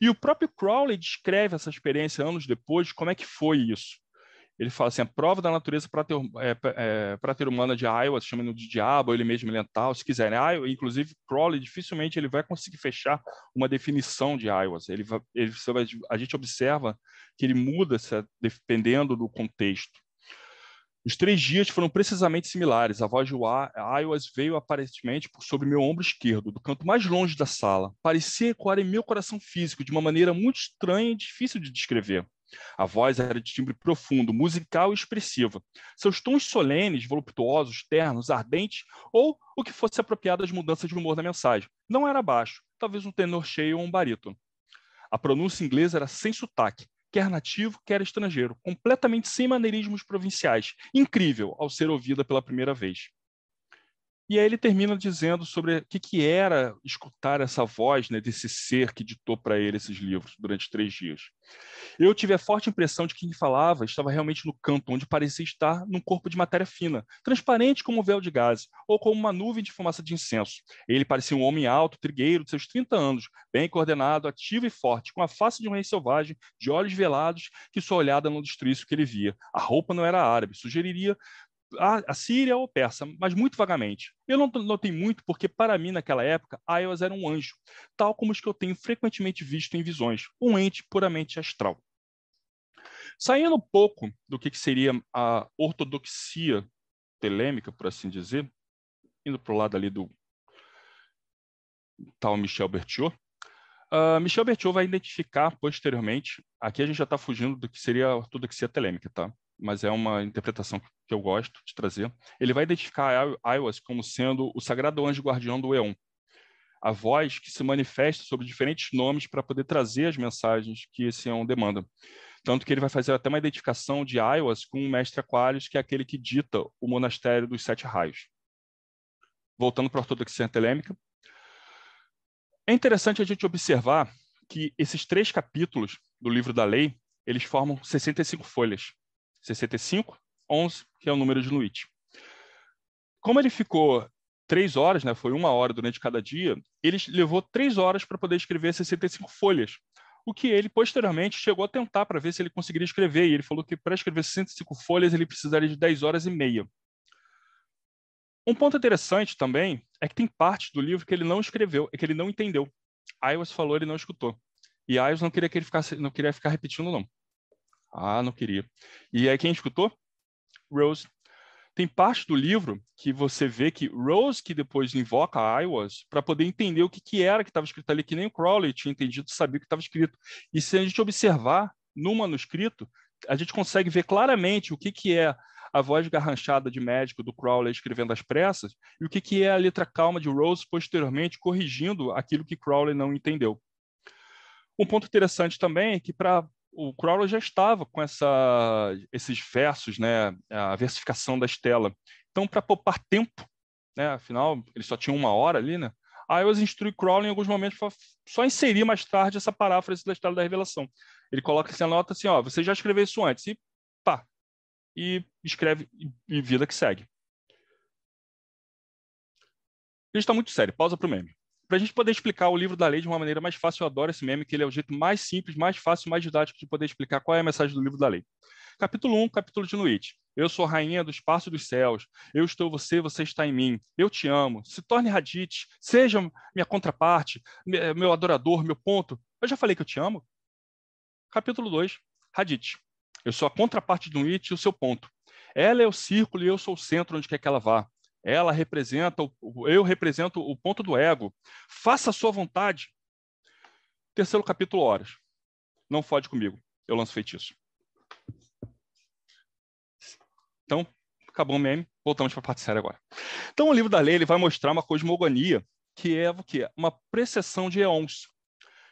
E o próprio Crowley descreve essa experiência anos depois, como é que foi isso. Ele fala assim, a prova da natureza prater, é, é, humana de Iowa, se chama de diabo, ele mesmo mental, se quiser. Né? Iowa, inclusive, Crowley dificilmente ele vai conseguir fechar uma definição de Iowa. Ele, ele, a gente observa que ele muda dependendo do contexto. Os três dias foram precisamente similares. A voz de Iowas veio aparentemente por sobre meu ombro esquerdo, do canto mais longe da sala. Parecia ecoar em meu coração físico de uma maneira muito estranha e difícil de descrever. A voz era de timbre profundo, musical e expressiva. Seus tons solenes, voluptuosos, ternos, ardentes, ou o que fosse apropriado às mudanças de humor da mensagem. Não era baixo, talvez um tenor cheio ou um barítono. A pronúncia inglesa era sem sotaque, quer nativo, quer estrangeiro, completamente sem maneirismos provinciais, incrível ao ser ouvida pela primeira vez. E aí ele termina dizendo sobre o que, que era escutar essa voz né, desse ser que ditou para ele esses livros durante três dias. Eu tive a forte impressão de que quem falava estava realmente no canto, onde parecia estar num corpo de matéria fina, transparente como um véu de gás, ou como uma nuvem de fumaça de incenso. Ele parecia um homem alto, trigueiro, de seus 30 anos, bem coordenado, ativo e forte, com a face de um rei selvagem, de olhos velados, que sua olhada não destruísse o que ele via. A roupa não era árabe, sugeriria a, Síria ou Persa, mas muito vagamente. Eu não notei muito porque, para mim, naquela época, Aiwas era um anjo, tal como os que eu tenho frequentemente visto em visões, um ente puramente astral. Saindo um pouco do que seria a ortodoxia telêmica, por assim dizer, indo para o lado ali do tal Michel Berthiaud, uh, Michel Berthiaud vai identificar posteriormente, aqui a gente já está fugindo do que seria a ortodoxia telêmica, tá? Mas é uma interpretação que eu gosto de trazer. Ele vai identificar Aiwas como sendo o sagrado anjo guardião do Eon, a voz que se manifesta sobre diferentes nomes para poder trazer as mensagens que esse Eon demanda. Tanto que ele vai fazer até uma identificação de Aiwas com o mestre Aquarius, que é aquele que dita o monastério dos sete raios. Voltando para a ortodoxia telêmica, é interessante a gente observar que esses três capítulos do livro da lei, eles formam 65 folhas. 65, 11, que é o número de Nuit. Como ele ficou três horas, né, foi uma hora durante cada dia, ele levou três horas para poder escrever 65 folhas. O que ele, posteriormente, chegou a tentar para ver se ele conseguiria escrever. E ele falou que para escrever 65 folhas ele precisaria de 10 horas e meia. Um ponto interessante também é que tem parte do livro que ele não escreveu, é que ele não entendeu. Iwas falou, ele não escutou. E Iwas não queria que ele ficasse, não queria ficar repetindo, não. Ah, não queria. E aí quem escutou? Rose. Tem parte do livro que você vê que Rose, que depois invoca a Iwas, para poder entender o que, que era que estava escrito ali, que nem o Crowley tinha entendido, sabia o que estava escrito. E se a gente observar no manuscrito, a gente consegue ver claramente o que, que é a voz garranchada de médico do Crowley escrevendo as pressas e o que, que é a letra calma de Rose posteriormente corrigindo aquilo que Crowley não entendeu. Um ponto interessante também é que para o Crowley já estava com essa, esses versos, né, a versificação da Estela. Então, para poupar tempo, né, afinal, ele só tinha uma hora ali, né, aí eu instrui Crowley em alguns momentos para só inserir mais tarde essa paráfrase da Estela da Revelação. Ele coloca assim, a nota assim, ó, você já escreveu isso antes, e pá, e escreve, e vida que segue. Ele está muito sério, pausa para o meme para a gente poder explicar o livro da lei de uma maneira mais fácil, eu adoro esse meme, que ele é o jeito mais simples, mais fácil, mais didático de poder explicar qual é a mensagem do livro da lei. Capítulo 1, capítulo de Nuit. Eu sou rainha do espaço dos céus. Eu estou você, você está em mim. Eu te amo. Se torne Radit. Seja minha contraparte, meu adorador, meu ponto. Eu já falei que eu te amo. Capítulo 2, Radit. Eu sou a contraparte de Nuit e o seu ponto. Ela é o círculo e eu sou o centro onde quer que ela vá. Ela representa, eu represento o ponto do ego. Faça a sua vontade. Terceiro capítulo, horas. Não fode comigo. Eu lanço feitiço. Então, acabou o meme. Voltamos para a parte séria agora. Então, o livro da lei ele vai mostrar uma cosmogonia, que é o quê? Uma precessão de eons.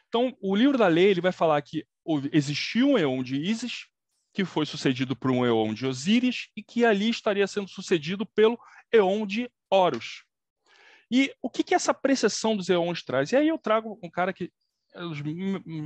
Então, o livro da lei ele vai falar que existiu um eon de Isis, que foi sucedido por um Eon de Osíris e que ali estaria sendo sucedido pelo Eon de Horus. E o que, que essa precessão dos Eons traz? E aí eu trago um cara que é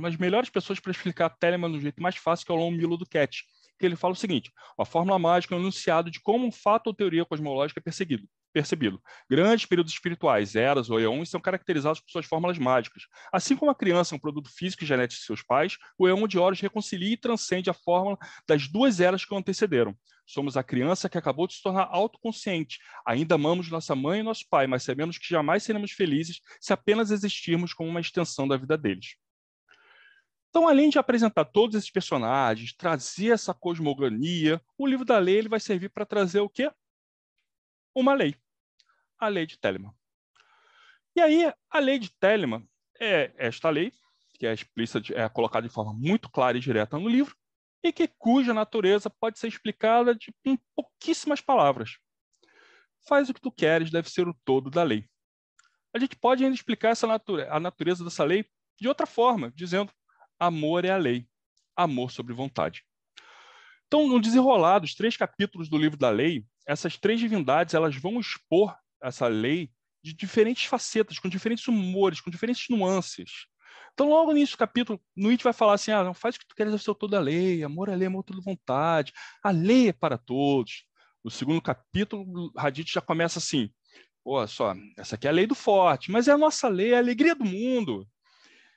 as melhores pessoas para explicar Telemann do jeito mais fácil, que é o Lon Milo do Cat, que ele fala o seguinte: a fórmula mágica é um enunciado de como um fato ou teoria cosmológica é perseguido percebido. Grandes períodos espirituais, eras ou eons, são caracterizados por suas fórmulas mágicas. Assim como a criança é um produto físico e genético de seus pais, o eon de Horus reconcilia e transcende a fórmula das duas eras que o antecederam. Somos a criança que acabou de se tornar autoconsciente. Ainda amamos nossa mãe e nosso pai, mas sabemos que jamais seremos felizes se apenas existirmos como uma extensão da vida deles. Então, além de apresentar todos esses personagens, trazer essa cosmogonia, o livro da lei ele vai servir para trazer o quê? Uma lei. A lei de Telemann. E aí, a lei de Telemann é esta lei, que é explícita, é colocada de forma muito clara e direta no livro, e que cuja natureza pode ser explicada de, em pouquíssimas palavras. Faz o que tu queres deve ser o todo da lei. A gente pode ainda explicar essa natureza, a natureza dessa lei de outra forma, dizendo amor é a lei, amor sobre vontade. Então, no desenrolar dos três capítulos do livro da lei, essas três divindades elas vão expor essa lei de diferentes facetas, com diferentes humores, com diferentes nuances. Então, logo nisso capítulo, Nietzsche vai falar assim: ah, não faz o que tu queres, deve ser toda a lei, amor é lei, amor é toda vontade, a lei é para todos. No segundo capítulo, Hadith já começa assim: olha só, essa aqui é a lei do forte, mas é a nossa lei, é a alegria do mundo.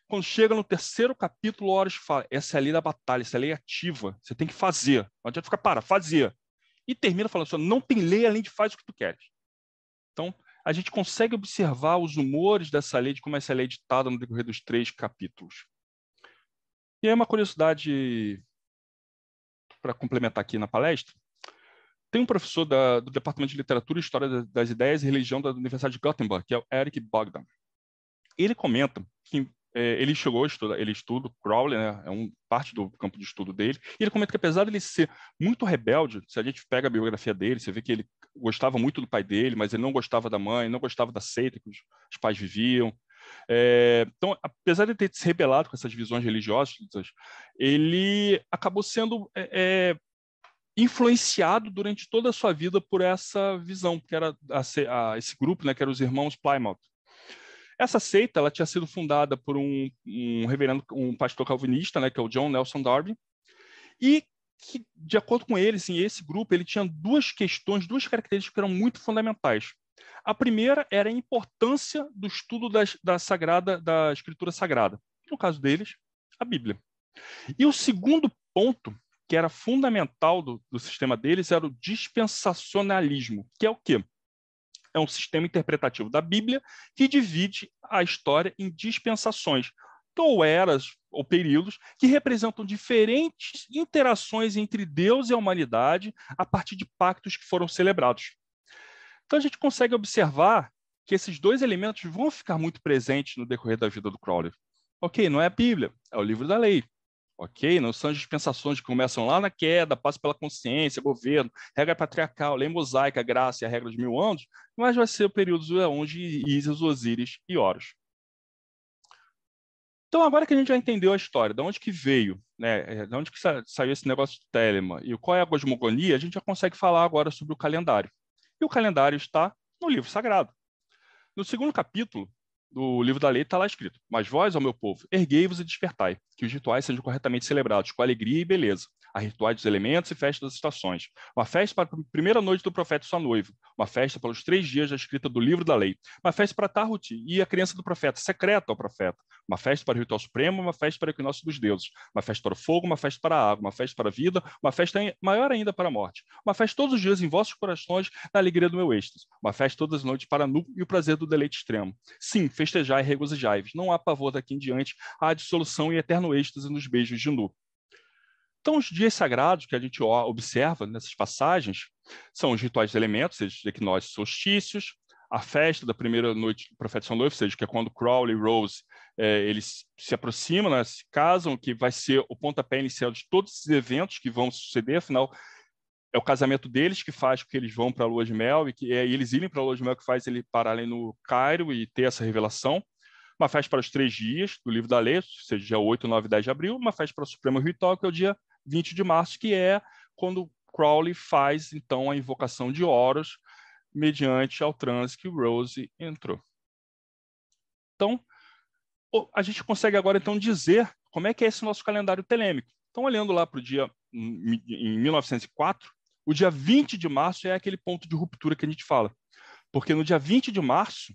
Quando chega no terceiro capítulo, Horus fala: essa é a lei da batalha, essa é a lei ativa, você tem que fazer. Não adianta ficar, para, fazer. E termina falando assim: não tem lei além de faz o que tu queres. Então, a gente consegue observar os humores dessa lei, de como essa lei é ditada no decorrer dos três capítulos. E aí uma curiosidade para complementar aqui na palestra, tem um professor da, do Departamento de Literatura e História das Ideias e Religião da Universidade de Gothenburg, que é o Eric Bogdan. Ele comenta que ele chegou a estudar, ele estuda Crowley, né, é um parte do campo de estudo dele, e ele comenta que apesar de ele ser muito rebelde, se a gente pega a biografia dele, você vê que ele gostava muito do pai dele, mas ele não gostava da mãe, não gostava da seita que os, os pais viviam. É, então, apesar de ter se rebelado com essas visões religiosas, ele acabou sendo é, é influenciado durante toda a sua vida por essa visão, que era a, a, esse grupo, né, que eram os irmãos Plymouth. Essa seita ela tinha sido fundada por um, um reverendo, um pastor calvinista, né, que é o John Nelson Darby, e que, de acordo com ele, assim, esse grupo ele tinha duas questões, duas características que eram muito fundamentais. A primeira era a importância do estudo da, da sagrada, da escritura sagrada. No caso deles, a Bíblia. E o segundo ponto que era fundamental do, do sistema deles era o dispensacionalismo, que é o quê? É um sistema interpretativo da Bíblia que divide a história em dispensações, ou eras ou períodos que representam diferentes interações entre Deus e a humanidade a partir de pactos que foram celebrados. Então a gente consegue observar que esses dois elementos vão ficar muito presentes no decorrer da vida do Crowley. Ok, não é a Bíblia, é o livro da lei. Ok? Não são as dispensações que começam lá na queda, passam pela consciência, governo, regra patriarcal, lei mosaica, graça e a regra de mil anos, mas vai ser o período onde Isis, Osíris e Horus. Então, agora que a gente já entendeu a história, de onde que veio, né, é, de onde que saiu esse negócio de Telemann e qual é a cosmogonia, a gente já consegue falar agora sobre o calendário. E o calendário está no livro sagrado. No segundo capítulo, do livro da lei está lá escrito: Mas vós, ó meu povo, erguei-vos e despertai, que os rituais sejam corretamente celebrados, com alegria e beleza. Há rituais dos elementos e festa das estações. Uma festa para a primeira noite do profeta e sua noiva. Uma festa para os três dias da escrita do livro da lei. Uma festa para Tahut e a criança do profeta, secreta ao profeta. Uma festa para o ritual supremo, uma festa para o equinócio dos deuses. Uma festa para o fogo, uma festa para a água. Uma festa para a vida, uma festa maior ainda para a morte. Uma festa todos os dias em vossos corações, na alegria do meu êxtase. Uma festa todas as noites para nu e o prazer do deleite extremo. Sim, festejai e regozijai-vos. Não há pavor daqui em diante, há dissolução e eterno êxtase nos beijos de nu. Então, os dias sagrados que a gente observa nessas passagens são os rituais de elementos, seja, equinócios solstícios, a festa da primeira noite do profeta São Luís, seja, que é quando Crowley e Rose é, eles se aproximam, né, se casam, que vai ser o pontapé inicial de todos esses eventos que vão suceder, afinal, é o casamento deles que faz com que eles vão para a lua de mel e que é, eles irem para a lua de mel que faz ele pararem no Cairo e ter essa revelação. Uma festa para os três dias do livro da lei, seja dia 8, 9 e 10 de abril, uma festa para o Supremo Ritual, que é o dia 20 de março, que é quando Crowley faz, então, a invocação de Horus, mediante ao transe que Rose entrou. Então, a gente consegue agora, então, dizer como é que é esse nosso calendário telêmico. Então, olhando lá para o dia, em 1904, o dia 20 de março é aquele ponto de ruptura que a gente fala. Porque no dia 20 de março,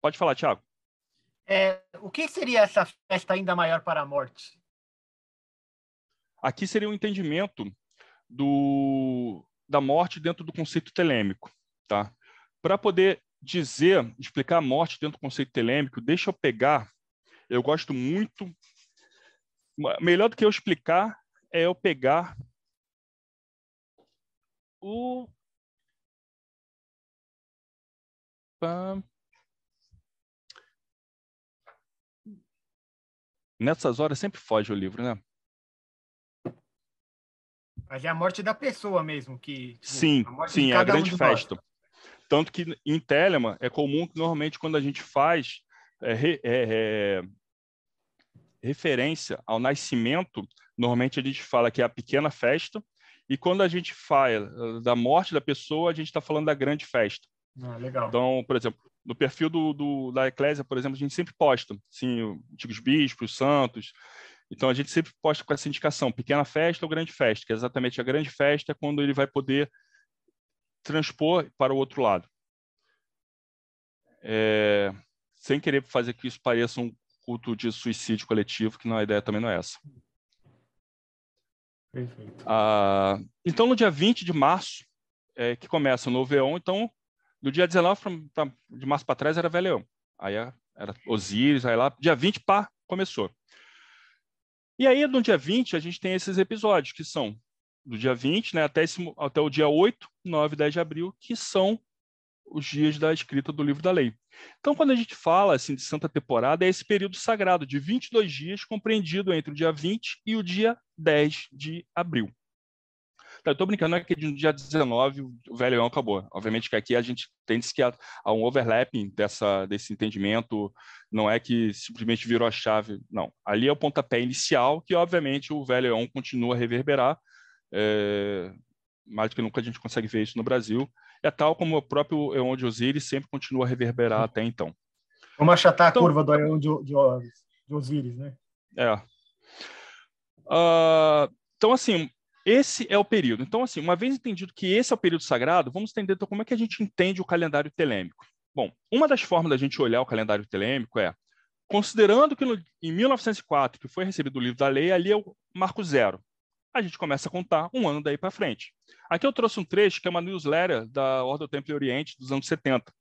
pode falar, Tiago. É, o que seria essa festa ainda maior para a morte? Aqui seria um entendimento do, da morte dentro do conceito telêmico. Tá? Para poder dizer, explicar a morte dentro do conceito telêmico, deixa eu pegar, eu gosto muito melhor do que eu explicar é eu pegar o Nessas horas sempre foge o livro, né? Mas é a morte da pessoa mesmo que. Tipo, sim, a sim, é a grande um festa. Tanto que em Telemann é comum que normalmente quando a gente faz é, é, é, referência ao nascimento, normalmente a gente fala que é a pequena festa, e quando a gente fala da morte da pessoa, a gente está falando da grande festa. Ah, legal. Então, por exemplo, no perfil do, do, da Eclésia, por exemplo, a gente sempre posta, sim, antigos bispos, santos. Então, a gente sempre posta com essa indicação, pequena festa ou grande festa, que é exatamente a grande festa é quando ele vai poder transpor para o outro lado. É, sem querer fazer que isso pareça um culto de suicídio coletivo, que não, a ideia também não é essa. Perfeito. Ah, então, no dia 20 de março, é, que começa o novo Eon, então do dia 19 pra, pra, de março para trás era Velhão. Aí era Osíris, aí lá, dia 20, pá, começou. E aí, no dia 20, a gente tem esses episódios, que são do dia 20 né, até, esse, até o dia 8, 9 e 10 de abril, que são os dias da escrita do livro da lei. Então, quando a gente fala assim, de Santa Temporada, é esse período sagrado de 22 dias, compreendido entre o dia 20 e o dia 10 de abril. Tá, eu estou brincando, não é que no dia 19 o velho acabou. Obviamente que aqui a gente tem que há um overlapping dessa, desse entendimento, não é que simplesmente virou a chave, não. Ali é o pontapé inicial, que obviamente o velho continua a reverberar, é, mais do que nunca a gente consegue ver isso no Brasil, é tal como o próprio Eon de Osiris sempre continua a reverberar até então. Vamos achatar então, a curva do Eon de, de, de Osiris, né? É. Uh, então, assim, esse é o período. Então, assim, uma vez entendido que esse é o período sagrado, vamos entender então, como é que a gente entende o calendário telêmico. Bom, uma das formas da gente olhar o calendário telêmico é, considerando que no, em 1904, que foi recebido o livro da lei, ali é o marco zero. A gente começa a contar um ano daí para frente. Aqui eu trouxe um trecho que é uma newsletter da Ordem do Templo Oriente dos anos 70,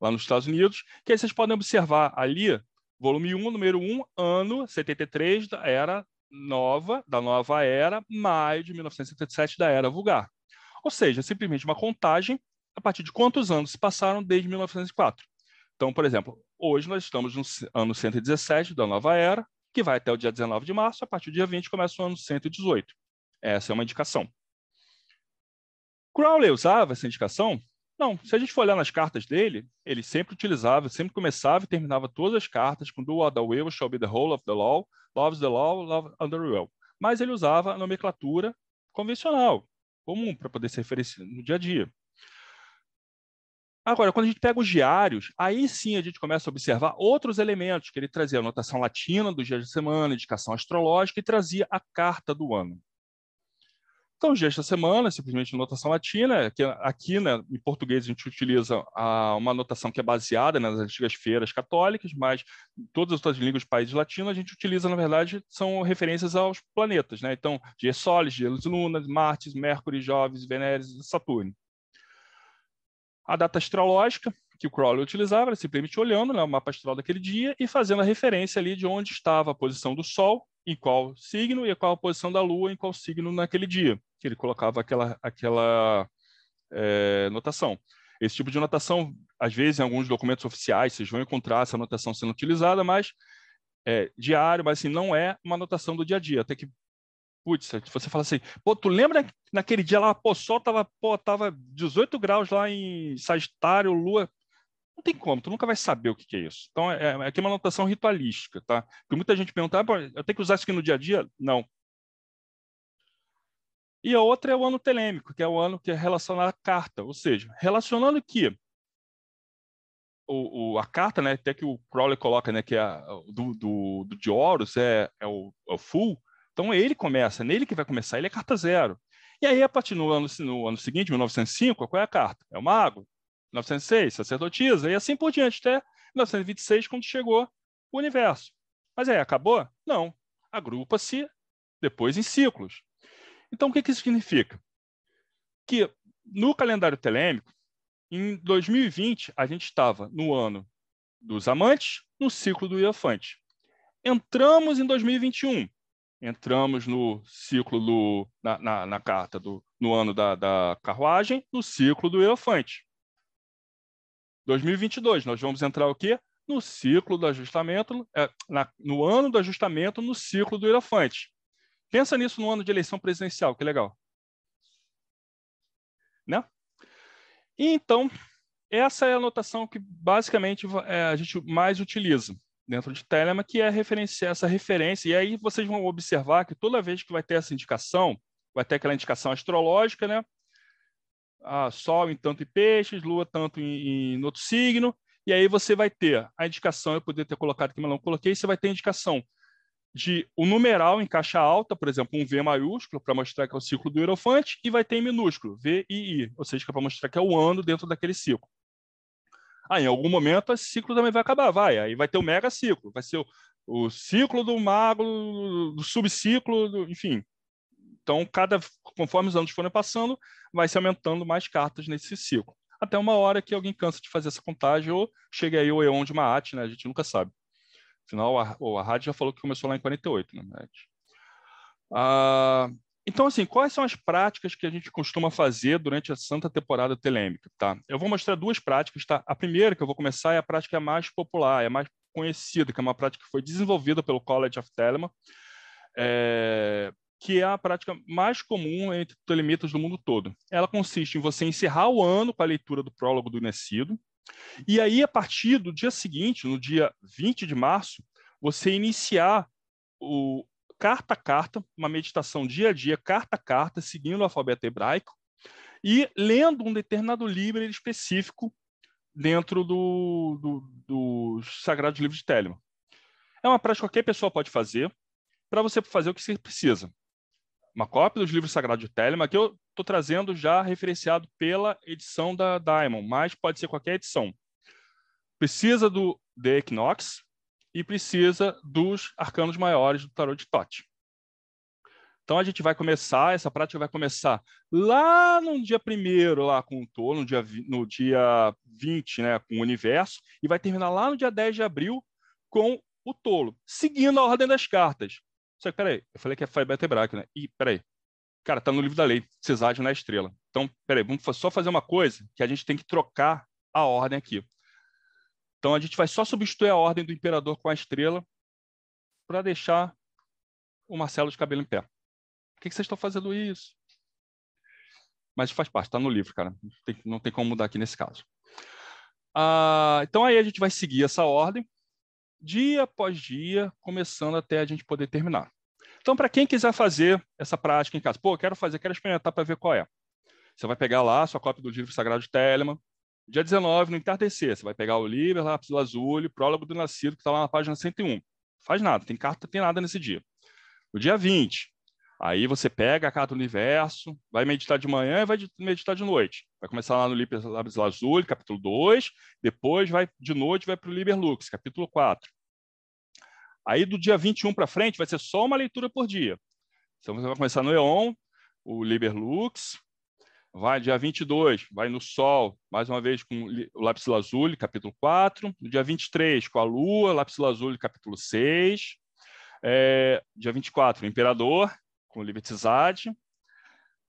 lá nos Estados Unidos, que aí vocês podem observar ali, volume 1, número 1, ano 73 da era nova, da nova era, maio de 1977 da era vulgar. Ou seja, simplesmente uma contagem a partir de quantos anos se passaram desde 1904. Então, por exemplo, hoje nós estamos no ano 117 da nova era, que vai até o dia 19 de março, a partir do dia 20 começa o ano 118. Essa é uma indicação. Crowley usava essa indicação? Não. Se a gente for olhar nas cartas dele, ele sempre utilizava, sempre começava e terminava todas as cartas com do what the will shall be the whole of the law, loves the law, love under will. Mas ele usava a nomenclatura convencional, comum, para poder ser referenciado no dia a dia. Agora, quando a gente pega os diários, aí sim a gente começa a observar outros elementos, que ele trazia a notação latina dos dias de semana, indicação astrológica e trazia a carta do ano. Então, os dias da semana, simplesmente notação latina, que aqui né, em português a gente utiliza a, uma notação que é baseada nas antigas feiras católicas, mas todas as outras línguas dos países latinos a gente utiliza, na verdade, são referências aos planetas. Né? Então, dias Solis, dias Lunas, Marte, Mercúrio, Venérez e Saturno. A data astrológica, que o Crowley utilizava, era simplesmente olhando né, o mapa astral daquele dia e fazendo a referência ali de onde estava a posição do Sol, em qual signo, e qual a posição da Lua, em qual signo naquele dia que ele colocava aquela, aquela é, notação. Esse tipo de notação, às vezes, em alguns documentos oficiais, vocês vão encontrar essa notação sendo utilizada, mas é, diário, mas assim, não é uma notação do dia a dia. Até que, putz, você fala assim, pô, tu lembra naquele dia lá, pô, sol tava, pô, tava 18 graus lá em Sagitário, Lua. Não tem como, tu nunca vai saber o que, que é isso. Então, é, é aqui é uma notação ritualística, tá? Porque muita gente pergunta, ah, eu tenho que usar isso aqui no dia a dia? Não, e a outra é o ano telêmico, que é o ano que é relacionado à carta, ou seja, relacionando que o, o, a carta, né, até que o Crowley coloca, né, que é a, do, do, do de Horus é, é, o, é o full, então ele começa, nele que vai começar, ele é carta zero. E aí, a partir do ano, no ano seguinte, 1905, qual é a carta? É o mago. 1906, sacerdotisa, e assim por diante, até 1926, quando chegou o universo. Mas aí, acabou? Não. Agrupa-se depois em ciclos. Então, o que, que isso significa? Que no calendário telêmico, em 2020, a gente estava no ano dos amantes, no ciclo do iofante. Entramos em 2021. entramos no ciclo do, na, na, na carta do, no ano da, da carruagem, no ciclo do elefante. 2022, nós vamos entrar o quê? No ciclo do ajustamento, é, na, no ano do ajustamento, no ciclo do elefante. Pensa nisso no ano de eleição presidencial, que legal. Né? Então, essa é a notação que basicamente é, a gente mais utiliza dentro de Telema, que é referenciar essa referência. E aí vocês vão observar que toda vez que vai ter essa indicação, vai ter aquela indicação astrológica, né? Ah, Sol em tanto em peixes, Lua tanto em, em outro signo, e aí você vai ter a indicação, eu poderia ter colocado aqui, mas não coloquei, você vai ter a indicação de o um numeral em caixa alta, por exemplo, um V maiúsculo, para mostrar que é o ciclo do Hierofante, e vai ter em minúsculo, V e I, ou seja, que é para mostrar que é o ano dentro daquele ciclo. Ah, em algum momento esse ciclo também vai acabar, vai. Aí vai ter o mega ciclo, vai ser o, o ciclo do mago, do subciclo, do, enfim. Então, cada, conforme os anos forem passando, vai se aumentando mais cartas nesse ciclo. Até uma hora que alguém cansa de fazer essa contagem, ou chega aí o Eon de Maat, né? A gente nunca sabe. Afinal, a, a rádio já falou que começou lá em 48, né? Ah, então, assim, quais são as práticas que a gente costuma fazer durante a santa temporada telêmica? Tá? Eu vou mostrar duas práticas. Tá? A primeira que eu vou começar é a prática mais popular, é mais conhecida, que é uma prática que foi desenvolvida pelo College of Telema, é, que é a prática mais comum entre telemitas do mundo todo. Ela consiste em você encerrar o ano com a leitura do prólogo do Necido, e aí, a partir do dia seguinte, no dia 20 de março, você iniciar o, carta a carta, uma meditação dia a dia, carta a carta, seguindo o alfabeto hebraico e lendo um determinado livro específico dentro do, do, do Sagrado Livro de Telema. É uma prática que qualquer pessoa pode fazer, para você fazer o que você precisa. Uma cópia dos livros sagrados de Telema, que eu estou trazendo já referenciado pela edição da Diamond, mas pode ser qualquer edição. Precisa do The Equinox, e precisa dos arcanos maiores do tarot de Tote. Então a gente vai começar, essa prática vai começar lá no dia primeiro, lá com o tolo, no dia, no dia 20, né, com o universo, e vai terminar lá no dia 10 de abril com o tolo, seguindo a ordem das cartas. Só que, peraí, eu falei que é Faibeta hebraico, né? E, peraí, cara, tá no livro da lei, Cesádio na estrela. Então, peraí, vamos só fazer uma coisa, que a gente tem que trocar a ordem aqui. Então a gente vai só substituir a ordem do imperador com a estrela para deixar o Marcelo de cabelo em pé. Por que, que vocês estão fazendo isso? Mas faz parte, está no livro, cara. Não tem, não tem, como mudar aqui nesse caso. Ah, então aí a gente vai seguir essa ordem, dia após dia, começando até a gente poder terminar. Então, para quem quiser fazer essa prática em casa, pô, quero fazer, quero experimentar para ver qual é. Você vai pegar lá sua cópia do livro Sagrado de Telemann, Dia 19, no entardecer, você vai pegar o Liber, Lápis Lazuli, Prólogo do Nascido, que está lá na página 101. Faz nada, tem carta, tem nada nesse dia. No dia 20, aí você pega a carta do universo, vai meditar de manhã e vai meditar de noite. Vai começar lá no Liber Lápis Lazuli, capítulo 2, depois vai de noite vai para o Liber Lux, capítulo 4. Aí do dia 21 para frente vai ser só uma leitura por dia. Então você vai começar no Eon, o Liber Lux, Vai dia 22, vai no Sol, mais uma vez com o Lápis Lazuli, capítulo 4. No dia 23, com a Lua, Lápis Lazuli, capítulo 6. É, dia 24, o Imperador, com Libertizade.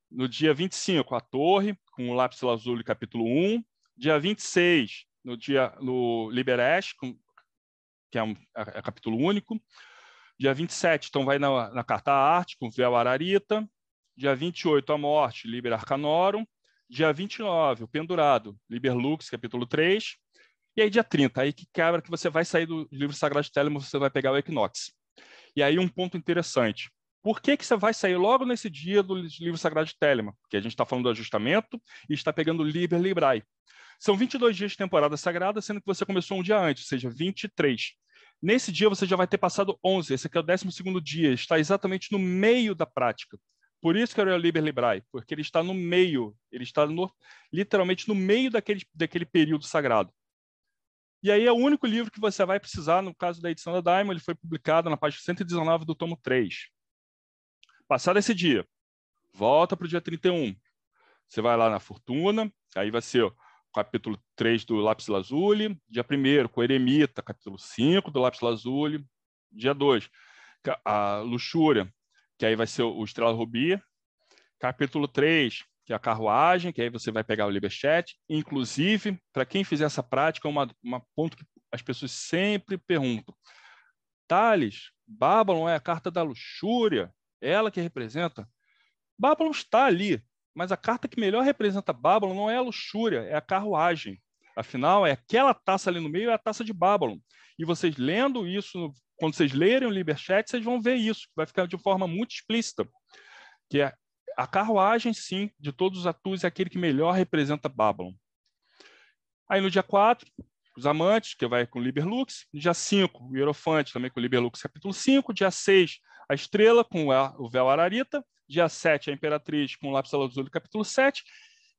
No dia 25, a Torre, com o Lápis Lazuli, capítulo 1. Dia 26, no dia no Liberesh, que é um é, é capítulo único. Dia 27, então vai na, na Carta Arte, com Véu Ararita. Dia 28, a morte, Liber Arcanorum. Dia 29, o pendurado, Liber Lux, capítulo 3. E aí, dia 30, aí que quebra que você vai sair do livro Sagrado de Telemo, você vai pegar o Equinox. E aí, um ponto interessante. Por que, que você vai sair logo nesse dia do livro Sagrado de Telema? Porque a gente está falando do ajustamento e está pegando Liber Librai. São 22 dias de temporada sagrada, sendo que você começou um dia antes, ou seja, 23. Nesse dia você já vai ter passado 11, esse aqui é o 12 dia, está exatamente no meio da prática. Por isso que era o Liber Librae, porque ele está no meio, ele está no, literalmente no meio daquele, daquele período sagrado. E aí é o único livro que você vai precisar, no caso da edição da Daimon, ele foi publicado na página 119 do tomo 3. Passado esse dia, volta para o dia 31. Você vai lá na Fortuna, aí vai ser o capítulo 3 do Lápis Lazuli, dia 1 com Eremita, capítulo 5 do Lápis Lazuli, dia 2, a Luxúria, que aí vai ser o Estrela Rubi. Capítulo 3, que é a carruagem, que aí você vai pegar o Liberchat. Inclusive, para quem fizer essa prática, é uma, uma ponto que as pessoas sempre perguntam. Thales, Babylon é a carta da luxúria, ela que representa. Babylon está ali, mas a carta que melhor representa Babylon não é a luxúria, é a carruagem. Afinal, é aquela taça ali no meio, é a taça de Babylon. E vocês lendo isso, quando vocês lerem o Liberchat, vocês vão ver isso, vai ficar de forma muito explícita. Que é a carruagem, sim, de todos os atus, é aquele que melhor representa Babylon. Aí no dia 4, os amantes, que vai com Liberlux. Dia 5, o Hierofante, também com Liberlux, capítulo 5. Dia 6, a Estrela, com o véu Ararita. Dia 7, a Imperatriz, com o Lápis Lazuli, capítulo 7.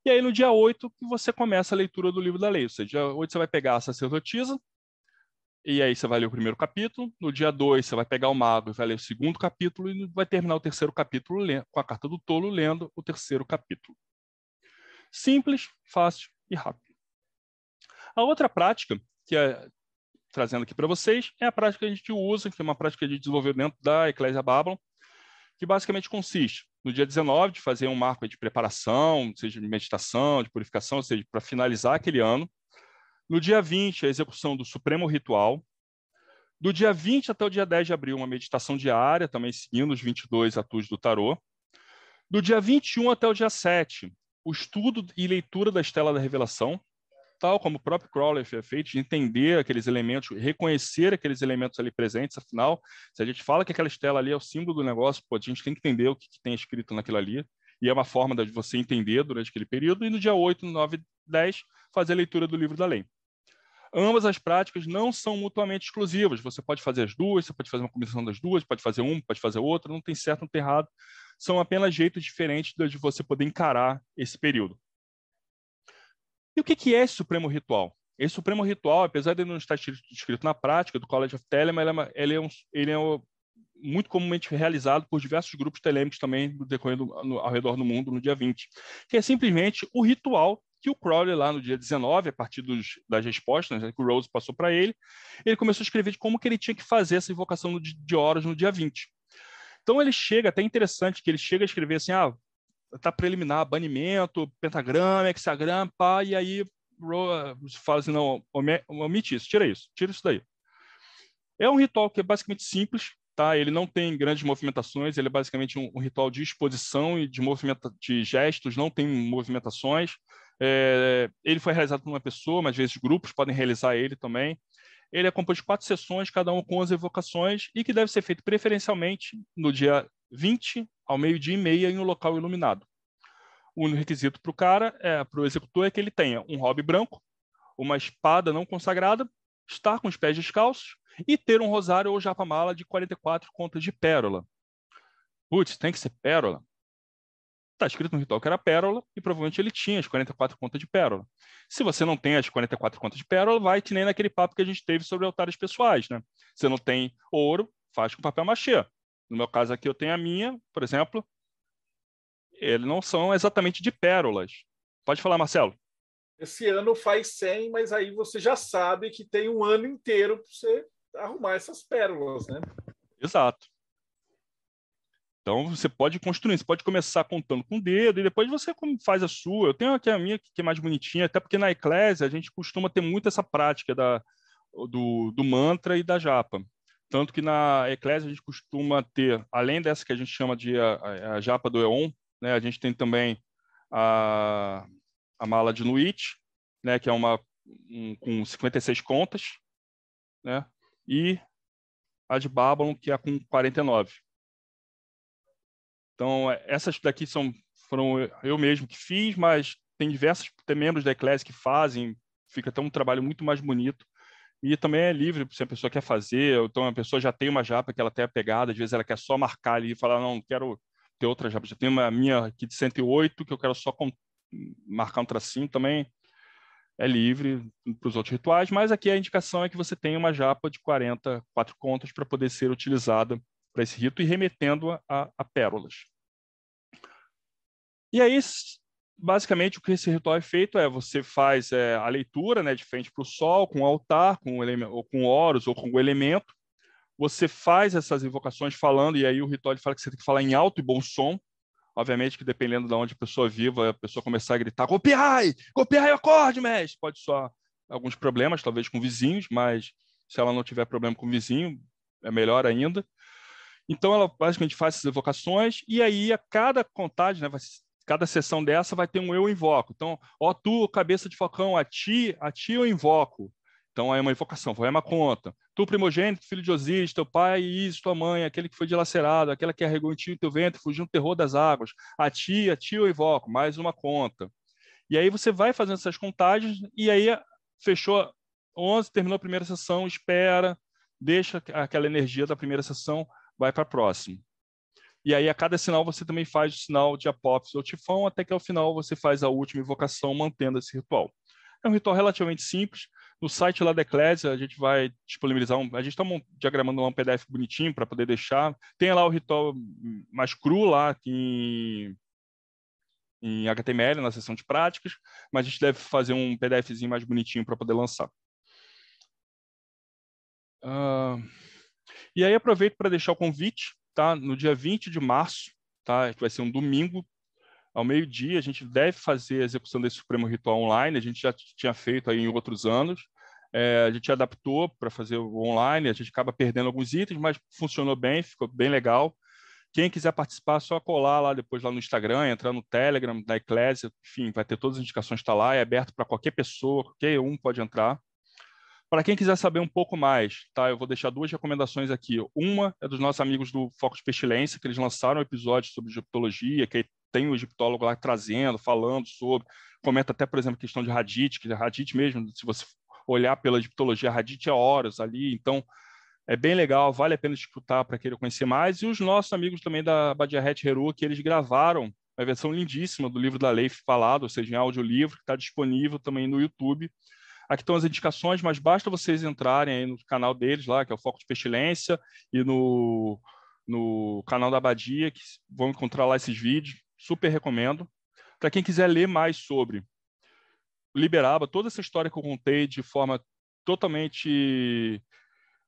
E aí, no dia 8, que você começa a leitura do livro da lei. Ou seja, dia 8 você vai pegar a sacerdotisa, e aí você vai ler o primeiro capítulo. No dia 2, você vai pegar o mago e vai ler o segundo capítulo, e vai terminar o terceiro capítulo com a carta do tolo, lendo o terceiro capítulo. Simples, fácil e rápido. A outra prática, que é trazendo aqui para vocês, é a prática que a gente usa, que é uma prática desenvolveu dentro da Eclésia Babylon, que basicamente consiste no dia 19 de fazer um marco de preparação, seja de meditação, de purificação, ou seja, para finalizar aquele ano. No dia 20, a execução do Supremo Ritual. Do dia 20 até o dia 10 de abril, uma meditação diária, também seguindo os 22 atus do tarô. Do dia 21 até o dia 7, o estudo e leitura da Estela da Revelação, tal como o próprio Crowley fez feito, de entender aqueles elementos, reconhecer aqueles elementos ali presentes, afinal, se a gente fala que aquela estela ali é o símbolo do negócio, pô, a gente tem que entender o que, que tem escrito naquilo ali, e é uma forma de você entender durante aquele período, e no dia 8, 9 10, fazer a leitura do livro da lei. Ambas as práticas não são mutuamente exclusivas. Você pode fazer as duas, você pode fazer uma combinação das duas, pode fazer uma, pode fazer outra, não tem certo, não tem errado. São apenas jeitos diferentes de você poder encarar esse período. E o que é esse Supremo Ritual? Esse Supremo Ritual, apesar de não estar escrito na prática do College of Telemann, ele é, ele é, um, ele é um, muito comumente realizado por diversos grupos telêmicos também do decorrer do, no, ao redor do mundo no dia 20, que é simplesmente o ritual que o Crowley, lá no dia 19, a partir dos, das respostas né, que o Rose passou para ele, ele começou a escrever de como que ele tinha que fazer essa invocação de, de horas no dia 20. Então ele chega, até interessante que ele chega a escrever assim, ah, tá preliminar, banimento, pentagrama, hexagrama, pá, e aí fala assim, não, omite isso, tira isso, tira isso daí. É um ritual que é basicamente simples, tá? Ele não tem grandes movimentações, ele é basicamente um, um ritual de exposição e de movimento de gestos, não tem movimentações. É, ele foi realizado por uma pessoa, mas às vezes grupos podem realizar ele também. Ele é composto de quatro sessões, cada uma com as evocações, e que deve ser feito preferencialmente no dia 20 ao meio-dia e meia em um local iluminado. O único requisito para o cara, é, para o executor, é que ele tenha um hobby branco, uma espada não consagrada, estar com os pés descalços e ter um rosário ou japamala de 44 contas de pérola. Putz, tem que ser pérola? Está escrito no ritual que era pérola e provavelmente ele tinha as 44 contas de pérola. Se você não tem as 44 contas de pérola, vai que nem naquele papo que a gente teve sobre altares pessoais, né? Você não tem ouro, faz com papel machê. No meu caso aqui, eu tenho a minha, por exemplo. Eles não são exatamente de pérolas. Pode falar, Marcelo. Esse ano faz 100, mas aí você já sabe que tem um ano inteiro para você arrumar essas pérolas, né? Exato. Então você pode construir, você pode começar contando com o dedo e depois você faz a sua. Eu tenho aqui a minha que é mais bonitinha, até porque na Eclésia a gente costuma ter muito essa prática da, do, do mantra e da japa. Tanto que na Eclésia a gente costuma ter, além dessa que a gente chama de a, a japa do Eon, né, a gente tem também a, a mala de Nuit, né, que é uma um, com 56 contas, né, e a de Babylon, que é com 49. Então, essas daqui são, foram eu mesmo que fiz, mas tem diversos tem membros da Eclésia que fazem, fica até um trabalho muito mais bonito e também é livre, se a pessoa quer fazer, então a pessoa já tem uma japa que ela tem a pegada, às vezes ela quer só marcar ali e falar, não, quero ter outra japa, já tem uma minha aqui de 108 que eu quero só com, marcar um tracinho também, é livre para os outros rituais, mas aqui a indicação é que você tenha uma japa de 44 contas para poder ser utilizada para esse rito e remetendo a, a, a pérolas. E aí, basicamente o que esse ritual é feito é você faz é, a leitura né, de frente para o sol, com o altar, com o ou com oros ou com o elemento. você faz essas invocações falando, e aí o ritual fala que você tem que falar em alto e bom som. Obviamente que dependendo de onde a pessoa viva, a pessoa começar a gritar, golpeai, golpeai, acorde, mestre. Pode só alguns problemas, talvez com vizinhos, mas se ela não tiver problema com o vizinho, é melhor ainda. Então, ela basicamente faz essas evocações, e aí a cada contagem, né, vai, cada sessão dessa vai ter um eu invoco. Então, ó tu, cabeça de focão, a ti, a ti eu invoco. Então, é uma invocação, foi uma conta. Tu, primogênito, filho de Osíris, teu pai, Isis, tua mãe, aquele que foi dilacerado, aquela que arregou em ti o teu ventre, fugiu no terror das águas. A ti, a ti eu invoco, mais uma conta. E aí você vai fazendo essas contagens, e aí fechou 11, terminou a primeira sessão, espera, deixa aquela energia da primeira sessão, vai para a próxima. E aí, a cada sinal, você também faz o sinal de apófise ou tifão, até que ao final você faz a última invocação, mantendo esse ritual. É um ritual relativamente simples. No site lá da Eclésia, a gente vai disponibilizar um. A gente está diagramando um PDF bonitinho para poder deixar. Tem lá o ritual mais cru lá em, em HTML, na seção de práticas, mas a gente deve fazer um PDFzinho mais bonitinho para poder lançar. Uh, e aí aproveito para deixar o convite, tá? No dia 20 de março, tá? Que vai ser um domingo, ao meio-dia, a gente deve fazer a execução desse Supremo Ritual online, a gente já tinha feito aí em outros anos, é, a gente adaptou para fazer online, a gente acaba perdendo alguns itens, mas funcionou bem, ficou bem legal. Quem quiser participar, é só colar lá depois lá no Instagram, entrar no Telegram da Eclésia, enfim, vai ter todas as indicações, está lá, é aberto para qualquer pessoa, qualquer um pode entrar. Para quem quiser saber um pouco mais, tá? Eu vou deixar duas recomendações aqui. Uma é dos nossos amigos do Foco de Pestilência, que eles lançaram um episódio sobre egiptologia, que tem o um egiptólogo lá trazendo, falando sobre, comenta até, por exemplo, a questão de Hadith, que Hadith mesmo, se você olhar pela egiptologia, Hadith é horas ali, então é bem legal, vale a pena escutar para querer conhecer mais. E os nossos amigos também da Badia Het Heru, que eles gravaram uma versão lindíssima do livro da lei falado, ou seja, em audiolivro, que está disponível também no YouTube. Aqui estão as indicações, mas basta vocês entrarem aí no canal deles lá, que é o Foco de Pestilência, e no, no canal da Abadia, que vão encontrar lá esses vídeos. Super recomendo. Para quem quiser ler mais sobre Liberaba, toda essa história que eu contei de forma totalmente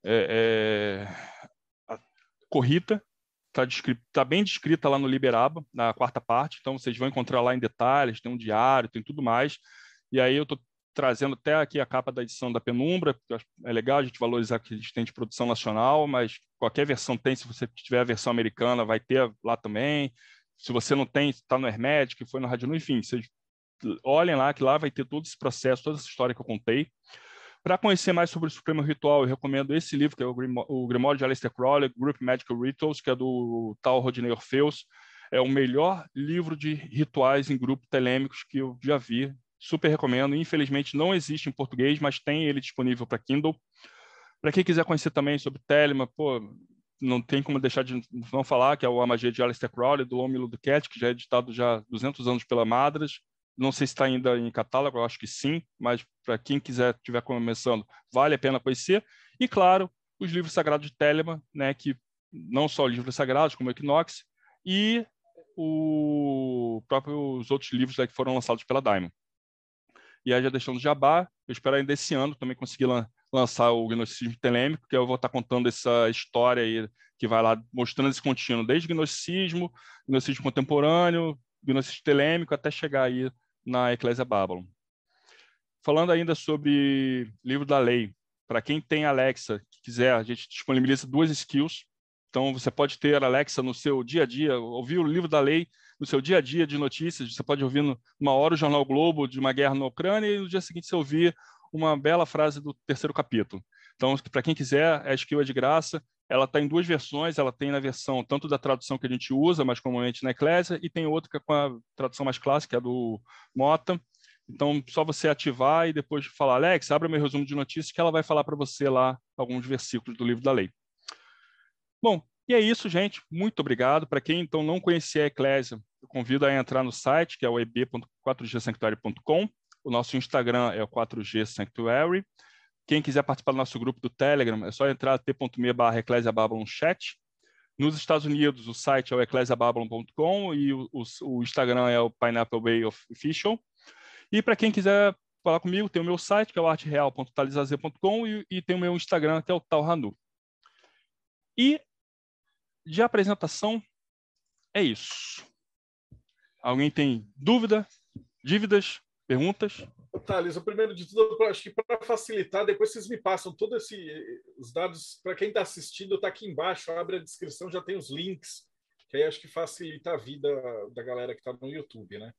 é, é, corrida, está tá bem descrita lá no Liberaba, na quarta parte, então vocês vão encontrar lá em detalhes, tem um diário, tem tudo mais. E aí eu estou trazendo até aqui a capa da edição da Penumbra, é legal a gente valorizar que a gente tem de produção nacional, mas qualquer versão tem, se você tiver a versão americana, vai ter lá também. Se você não tem, está no Hermético, foi no Rádio enfim, vocês olhem lá, que lá vai ter todo esse processo, toda essa história que eu contei. Para conhecer mais sobre o Supremo Ritual, eu recomendo esse livro, que é o Grimório de Aleister Crowley, Group Magical Rituals, que é do tal Rodney Orfeus. É o melhor livro de rituais em grupo telêmicos que eu já vi super recomendo. Infelizmente não existe em português, mas tem ele disponível para Kindle. Para quem quiser conhecer também sobre Telema, pô, não tem como deixar de não falar que é o A Magia de Aleister Crowley, do Homem do Cat, que já é editado já há 200 anos pela Madras. Não sei se está ainda em catálogo, eu acho que sim, mas para quem quiser estiver começando, vale a pena conhecer. E, claro, os livros sagrados de Telema, né, que não só livros sagrados, como Equinox, e o próprio, os outros livros né, que foram lançados pela Diamond. E aí, já deixando o jabá, eu espero ainda esse ano também conseguir lan lançar o Gnosticismo Telêmico, que eu vou estar contando essa história aí, que vai lá mostrando esse contínuo, desde Gnosticismo, Gnosticismo Contemporâneo, Gnosticismo Telêmico, até chegar aí na Eclésia Babylon. Falando ainda sobre livro da lei, para quem tem Alexa, que quiser, a gente disponibiliza duas skills. Então, você pode ter Alexa no seu dia a dia, ouvir o livro da lei no seu dia a dia de notícias. Você pode ouvir uma hora o Jornal Globo de uma guerra na Ucrânia e no dia seguinte você ouvir uma bela frase do terceiro capítulo. Então, para quem quiser, a skill é de graça. Ela está em duas versões. Ela tem na versão tanto da tradução que a gente usa, mais comumente na Eclésia, e tem outra que é com a tradução mais clássica, que é do Mota. Então, só você ativar e depois falar, Alex, abra meu resumo de notícias, que ela vai falar para você lá alguns versículos do livro da lei. Bom, e é isso, gente. Muito obrigado. Para quem então não conhecia a Eclésia, convido a entrar no site, que é o eb.4gsanctuary.com. O nosso Instagram é o 4G Sanctuary. Quem quiser participar do nosso grupo do Telegram, é só entrar t.me barra chat. Nos Estados Unidos, o site é o eclesiababylon.com e o, o, o, Instagram é o Pineapple Bay Official. E para quem quiser falar comigo, tem o meu site, que é o artereal.talizazer.com e, e tem o meu Instagram, que é o Talhanu. E de apresentação, é isso. Alguém tem dúvida, dívidas, perguntas? Thales, o primeiro de tudo, acho que para facilitar, depois vocês me passam todos os dados. Para quem está assistindo, está aqui embaixo, abre a descrição, já tem os links, que aí acho que facilita a vida da galera que está no YouTube, né?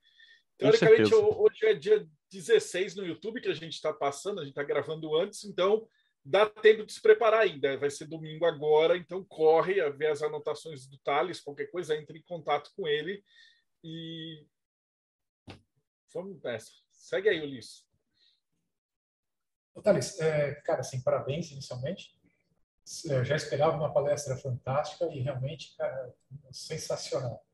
Teoricamente, hoje é dia 16 no YouTube que a gente está passando, a gente está gravando antes, então dá tempo de se preparar ainda. Vai ser domingo agora, então corre a ver as anotações do Thales, qualquer coisa, entre em contato com ele e vamos nessa. Segue aí, Ulisses. Thales, é, cara, assim, parabéns inicialmente. Eu já esperava uma palestra fantástica e realmente, cara, sensacional.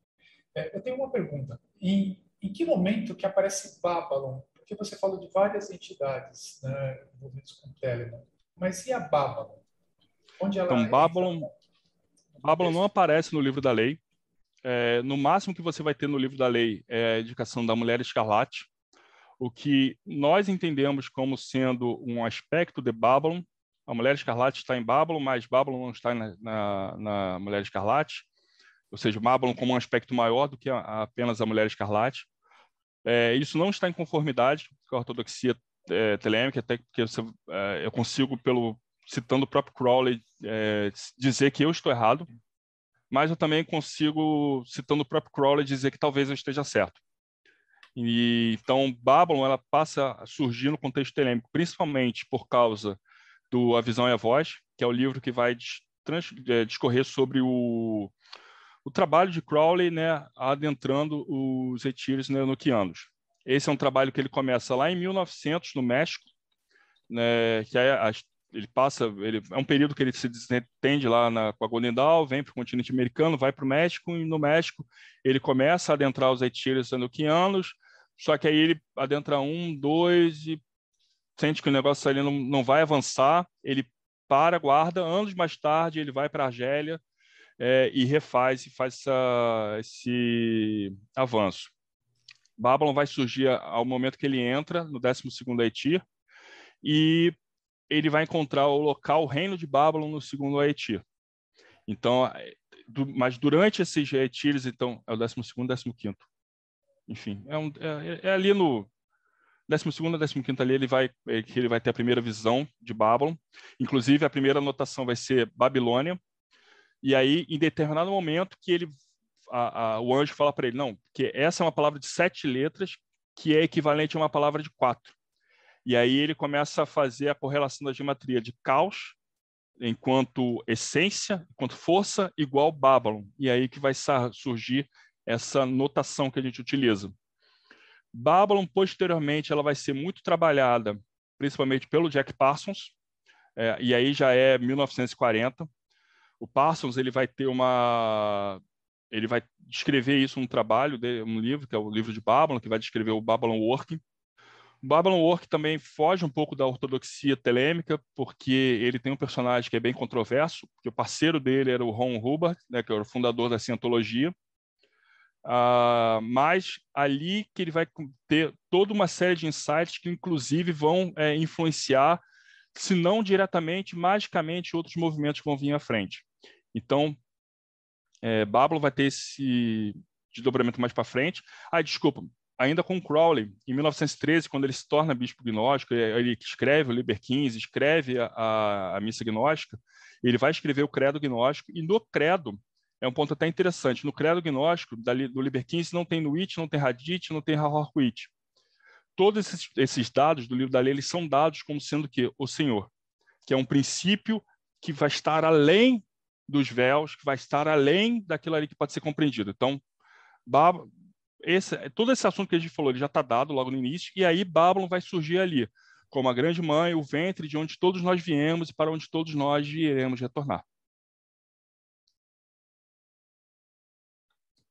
É, eu tenho uma pergunta. Em, em que momento que aparece Babylon? Porque você falou de várias entidades né, envolvidas com Telemann. Mas e a Babylon? Onde ela então, é? Babylon, Babylon não aparece no livro da lei. É, no máximo que você vai ter no livro da lei é a indicação da mulher escarlate, o que nós entendemos como sendo um aspecto de Babylon. A mulher escarlate está em Babylon, mas Babylon não está na, na, na mulher escarlate. Ou seja, Babylon como um aspecto maior do que a, a apenas a mulher escarlate. É, isso não está em conformidade com a ortodoxia é, telêmica, até porque você, é, eu consigo, pelo citando o próprio Crowley, é, dizer que eu estou errado, mas eu também consigo, citando o próprio Crowley, dizer que talvez eu esteja certo. E, então, Babylon ela passa a surgir no contexto telêmico, principalmente por causa do A Visão e a Voz, que é o livro que vai é, discorrer sobre o, o trabalho de Crowley né, adentrando os retiros neonoquianos. Esse é um trabalho que ele começa lá em 1900, no México, né, que é a, ele passa, ele, é um período que ele se desentende lá na, com a Golden Dawn, vem para o continente americano, vai para o México, e no México ele começa a adentrar os retiros neonoquianos, só que aí ele adentra um, dois e sente que o negócio ali não, não vai avançar, ele para, guarda, anos mais tarde ele vai para a Argélia é, e refaz e faz essa, esse avanço. Babylon vai surgir ao momento que ele entra no 12º Haiti e ele vai encontrar o local, o reino de Babylon no segundo Haiti. Então, do, mas durante esses retiros, então, é o 12º e 15 Enfim, é, um, é, é ali no 12º e 15 ali, ele vai, é, que ele vai ter a primeira visão de Babylon. Inclusive, a primeira anotação vai ser Babilônia. E aí, em determinado momento, que ele a, a, o anjo fala para ele, não, que essa é uma palavra de sete letras que é equivalente a uma palavra de quatro. E aí ele começa a fazer a correlação da geometria de caos enquanto essência, enquanto força, igual Babylon. E aí que vai surgir essa notação que a gente utiliza. Babylon, posteriormente, ela vai ser muito trabalhada, principalmente pelo Jack Parsons, é, e aí já é 1940. O Parsons ele vai ter uma ele vai descrever isso num trabalho, um livro, que é o livro de Babylon, que vai descrever o Babylon Working. Babylon Work também foge um pouco da ortodoxia telêmica, porque ele tem um personagem que é bem controverso, porque o parceiro dele era o Ron Hubbard, né, que era o fundador da cientologia. Uh, mas ali que ele vai ter toda uma série de insights que, inclusive, vão é, influenciar, se não diretamente, magicamente, outros movimentos que vão vir à frente. Então, é, Babylon vai ter esse desdobramento mais para frente. Ah, desculpa, ainda com Crowley, em 1913, quando ele se torna bispo gnóstico, ele escreve o Liber 15, escreve a, a, missa gnóstica, ele vai escrever o credo gnóstico, e no credo, é um ponto até interessante, no credo gnóstico do Liber 15 não tem Nuit, não tem Hadith, não tem Hahorquit. Todos esses, esses, dados do livro da lei, eles são dados como sendo que o Senhor, que é um princípio que vai estar além dos véus, que vai estar além daquilo ali que pode ser compreendido. Então, esse, todo esse assunto que a gente falou, ele já está dado logo no início, e aí Babylon vai surgir ali, como a grande mãe, o ventre de onde todos nós viemos e para onde todos nós iremos retornar.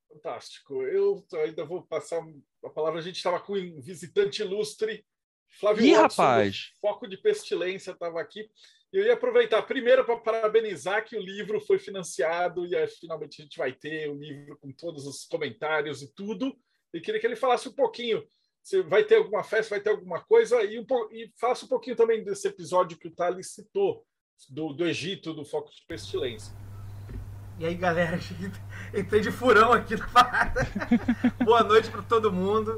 Fantástico. Eu ainda vou passar a palavra. A gente estava com um visitante ilustre, Flávio Ih, Watson, rapaz. Foco de Pestilência, estava aqui. Eu ia aproveitar primeiro para parabenizar que o livro foi financiado e aí, finalmente a gente vai ter o livro com todos os comentários e tudo. E queria que ele falasse um pouquinho. Se vai ter alguma festa, vai ter alguma coisa, e, um, e falasse um pouquinho também desse episódio que o Thales citou, do, do Egito, do Foco de Pestilência. E aí, galera, <laughs> entrei de furão aqui na parada. <laughs> Boa noite para todo mundo.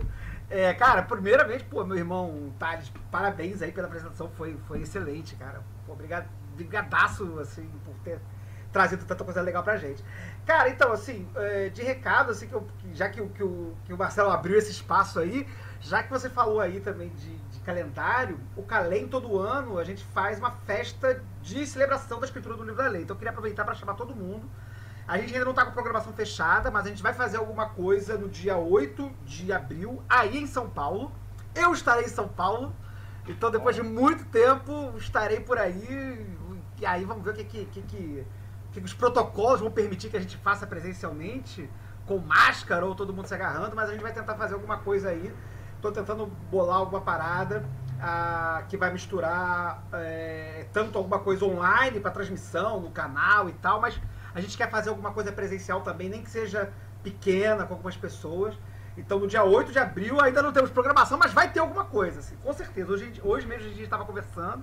É, cara, primeiramente, pô, meu irmão Thales, parabéns aí pela apresentação, foi, foi excelente, cara. Obrigado, brigadaço, assim, por ter trazido tanta coisa legal pra gente. Cara, então, assim, é, de recado, assim, que eu, já que, que, o, que o Marcelo abriu esse espaço aí, já que você falou aí também de, de calendário, o Calem todo ano a gente faz uma festa de celebração da escritura do livro da lei. Então eu queria aproveitar para chamar todo mundo. A gente ainda não está com programação fechada, mas a gente vai fazer alguma coisa no dia 8 de abril, aí em São Paulo. Eu estarei em São Paulo. Então, depois de muito tempo, estarei por aí. E aí vamos ver o que, que, que, que, que os protocolos vão permitir que a gente faça presencialmente, com máscara ou todo mundo se agarrando, mas a gente vai tentar fazer alguma coisa aí. Estou tentando bolar alguma parada ah, que vai misturar é, tanto alguma coisa online para transmissão no canal e tal, mas a gente quer fazer alguma coisa presencial também, nem que seja pequena, com algumas pessoas. Então, no dia 8 de abril, ainda não temos programação, mas vai ter alguma coisa, assim, com certeza. Hoje, hoje mesmo a gente estava conversando.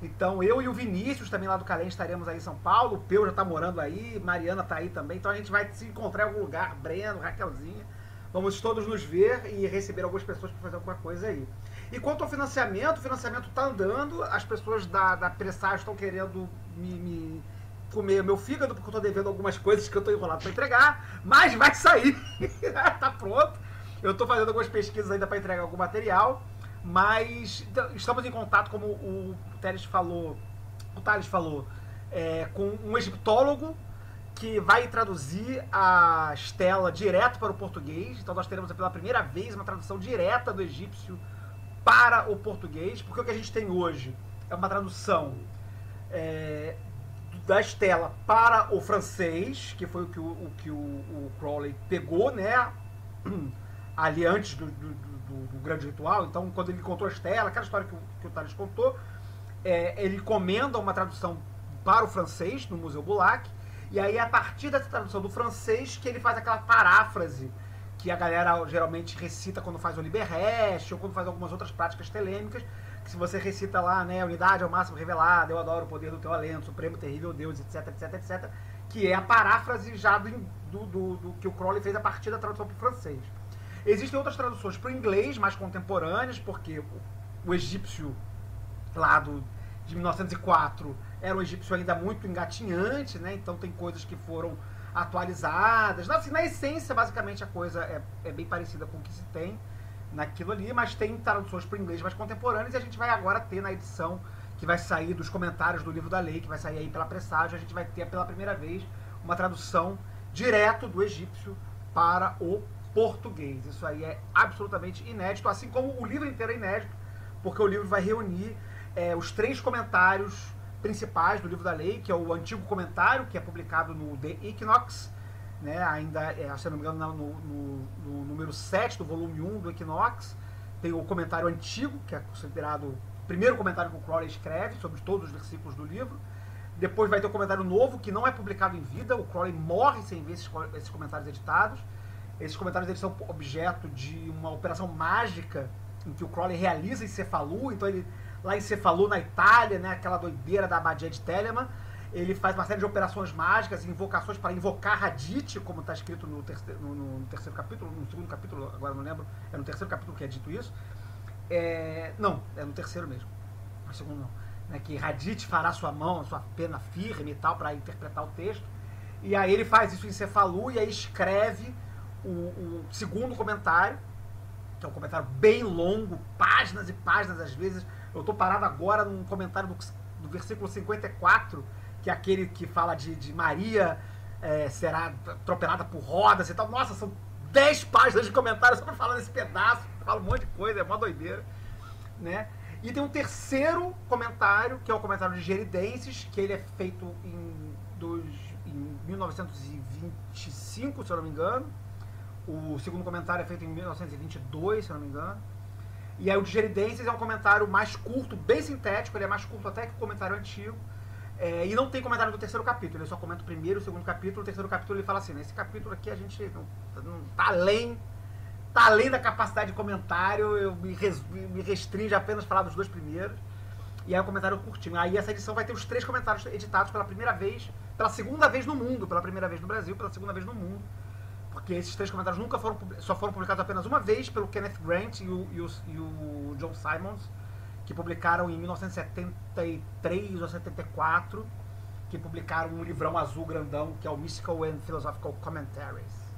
Então, eu e o Vinícius, também lá do Calém, estaremos aí em São Paulo. O Peu já está morando aí, Mariana está aí também. Então, a gente vai se encontrar em algum lugar. Breno, Raquelzinha. Vamos todos nos ver e receber algumas pessoas para fazer alguma coisa aí. E quanto ao financiamento, o financiamento está andando. As pessoas da, da Pressagem estão querendo me, me comer meu fígado, porque eu tô devendo algumas coisas que eu tô enrolado para entregar, mas vai sair. <laughs> tá pronto. Eu tô fazendo algumas pesquisas ainda para entregar algum material, mas estamos em contato, como o Teles falou, o Thales falou, é, com um egiptólogo que vai traduzir a Estela direto para o português. Então nós teremos pela primeira vez uma tradução direta do egípcio para o português, porque o que a gente tem hoje é uma tradução é, da Estela para o francês, que foi o que o, o que o, o, Crowley pegou, né? <clears throat> Ali antes do, do, do, do, grande ritual. Então, quando ele contou a Estela, aquela história que o, que o Thales contou, é, ele comenda uma tradução para o francês no Museu Bulac. E aí, a partir dessa tradução do francês, que ele faz aquela paráfrase que a galera geralmente recita quando faz o Liberreste ou quando faz algumas outras práticas telêmicas que se você recita lá, né, unidade ao máximo revelada, eu adoro o poder do teu alento, supremo, terrível Deus, etc, etc, etc, que é a paráfrase já do, do, do, do que o Crowley fez a partir da tradução para o francês. Existem outras traduções para o inglês, mais contemporâneas, porque o, egípcio lá do, de 1904 era um egípcio ainda muito engatinhante, né, então tem coisas que foram atualizadas. Assim, na essência, basicamente, a coisa é, é bem parecida com o que se tem naquilo ali, mas tem traduções para o inglês mais contemporâneas e a gente vai agora ter na edição que vai sair dos comentários do livro da lei, que vai sair aí pela presságio, a gente vai ter pela primeira vez uma tradução direto do egípcio para o português. Isso aí é absolutamente inédito, assim como o livro inteiro é inédito, porque o livro vai reunir é, os três comentários principais do livro da lei, que é o antigo comentário, que é publicado no The Equinox, né, ainda, é, se não me engano, no, no, no, número 7 do volume 1 do Equinox, tem o comentário antigo, que é considerado o primeiro comentário que o Crowley escreve sobre todos os versículos do livro. Depois vai ter o comentário novo, que não é publicado em vida, o Crowley morre sem ver esses, esses comentários editados. Esses comentários eles são objeto de uma operação mágica em que o Crowley realiza em Cefalu, então ele lá em Cefalu, na Itália, né, aquela doideira da abadia de Telemann, ele faz uma série de operações mágicas, invocações para invocar Radit, como está escrito no terceiro, no, no terceiro, capítulo, no segundo capítulo, agora não lembro, é no terceiro capítulo que é dito isso. É, não, é no terceiro mesmo, no segundo não. Né, que Radit fará sua mão, sua pena firme e tal, para interpretar o texto. E aí ele faz isso em Cefalu e aí escreve o, segundo comentário, que é um comentário bem longo, páginas e páginas às vezes. Eu estou parado agora num comentário do, do versículo 54, que é aquele que fala de, de Maria é, será atropelada por rodas e tal. Nossa, são 10 páginas de comentários só para falar desse pedaço. Fala um monte de coisa, é uma doideira. Né? E tem um terceiro comentário, que é o comentário de Geridenses, que ele é feito em, dos, em 1925, se eu não me engano. O segundo comentário é feito em 1922, se não me engano. E aí o de Geridenses é um comentário mais curto, bem sintético, ele é mais curto até que o comentário antigo. É, e não tem comentário do terceiro capítulo, ele só comenta o primeiro, o segundo capítulo, o terceiro capítulo ele fala assim, nesse capítulo aqui a gente não, não tá além tá além da capacidade de comentário, eu me, res, me restringe apenas a falar dos dois primeiros. E aí o comentário curtinho. Aí essa edição vai ter os três comentários editados pela primeira vez, pela segunda vez no mundo, pela primeira vez no Brasil, pela segunda vez no mundo. Porque esses três comentários nunca foram só foram publicados apenas uma vez pelo Kenneth Grant e o, e o, e o John Simons, que publicaram em 1973 ou 74, que publicaram um livrão azul grandão que é o Mystical and Philosophical Commentaries.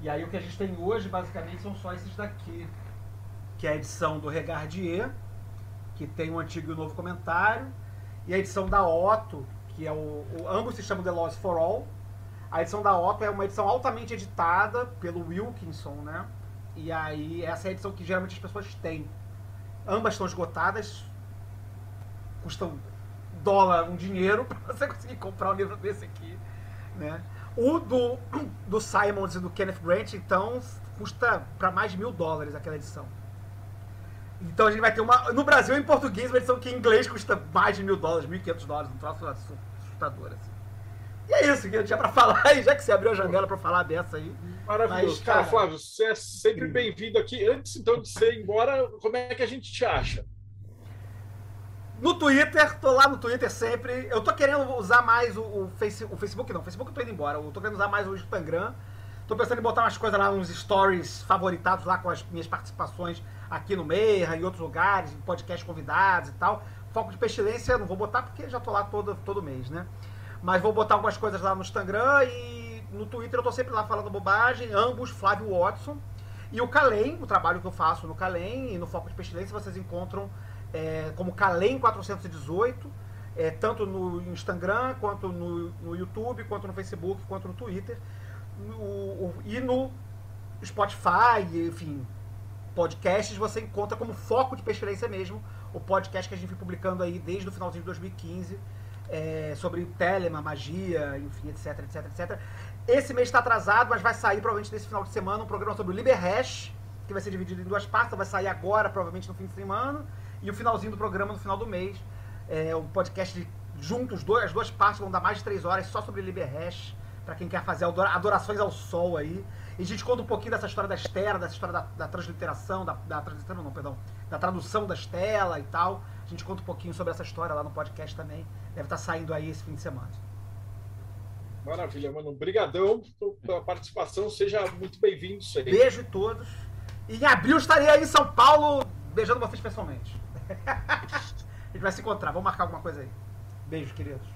E aí o que a gente tem hoje basicamente são só esses daqui, que é a edição do Regardier, que tem o um antigo e o um novo comentário, e a edição da Otto, que é o, o ambos se chamam The Lost for All. A edição da Otto é uma edição altamente editada pelo Wilkinson, né? E aí essa é a edição que geralmente as pessoas têm. Ambas estão esgotadas, custam dólar, um dinheiro <laughs> para você conseguir comprar um livro desse aqui, né? O do, <clears throat> do Simons e do Kenneth Grant, então, custa para mais de mil dólares aquela edição. Então a gente vai ter uma. No Brasil, em português, uma edição que em inglês custa mais de mil dólares, mil e quinhentos dólares, um troço assustador, assim. E é isso que eu tinha para falar, <laughs> e já que você abriu a janela para falar dessa aí. Maravilhoso. Mas, cara, Flávio, você é sempre bem-vindo aqui. Antes, então, de você ir embora, como é que a gente te acha? No Twitter, tô lá no Twitter sempre. Eu tô querendo usar mais o, o, face, o Facebook, não. O Facebook eu tô indo embora. Eu tô querendo usar mais o Instagram. Tô pensando em botar umas coisas lá, uns stories favoritados lá com as minhas participações aqui no Meira, em outros lugares, em podcast convidados e tal. Foco de pestilência não vou botar porque já tô lá todo, todo mês, né? Mas vou botar algumas coisas lá no Instagram e no Twitter eu tô sempre lá falando bobagem. Ambos, Flávio Watson. E o Calem, o trabalho que eu faço no Calem e no Foco de Pestilência, vocês encontram é, como Calem 418, é, tanto no Instagram, quanto no, no, YouTube, quanto no Facebook, quanto no Twitter. O, e no Spotify, enfim, podcasts você encontra como foco de pestilência mesmo, o podcast que a gente vem publicando aí desde o finalzinho de 2015, é, sobre telema, magia, enfim, etc, etc, etc. Esse mês está atrasado, mas vai sair provavelmente nesse final de semana um programa sobre o LiberHash, que vai ser dividido em duas partes, vai sair agora, provavelmente no fim de semana, e o finalzinho do programa no final do mês. É um podcast de, juntos, dois, as duas partes vão dar mais de três horas só sobre LiberHash, para quem quer fazer adorações ao sol aí. E a gente conta um pouquinho dessa história da Estela, dessa história da, da transliteração, da, da transliteração não, perdão, da tradução da Estela e tal. A gente conta um pouquinho sobre essa história lá no podcast também. Deve estar saindo aí esse fim de semana. Maravilha, mano. Obrigadão pela participação. Seja muito bem-vindo sempre. Beijo a todos. E em abril estarei aí em São Paulo beijando vocês pessoalmente. <laughs> a gente vai se encontrar. Vamos marcar alguma coisa aí. Beijo, queridos.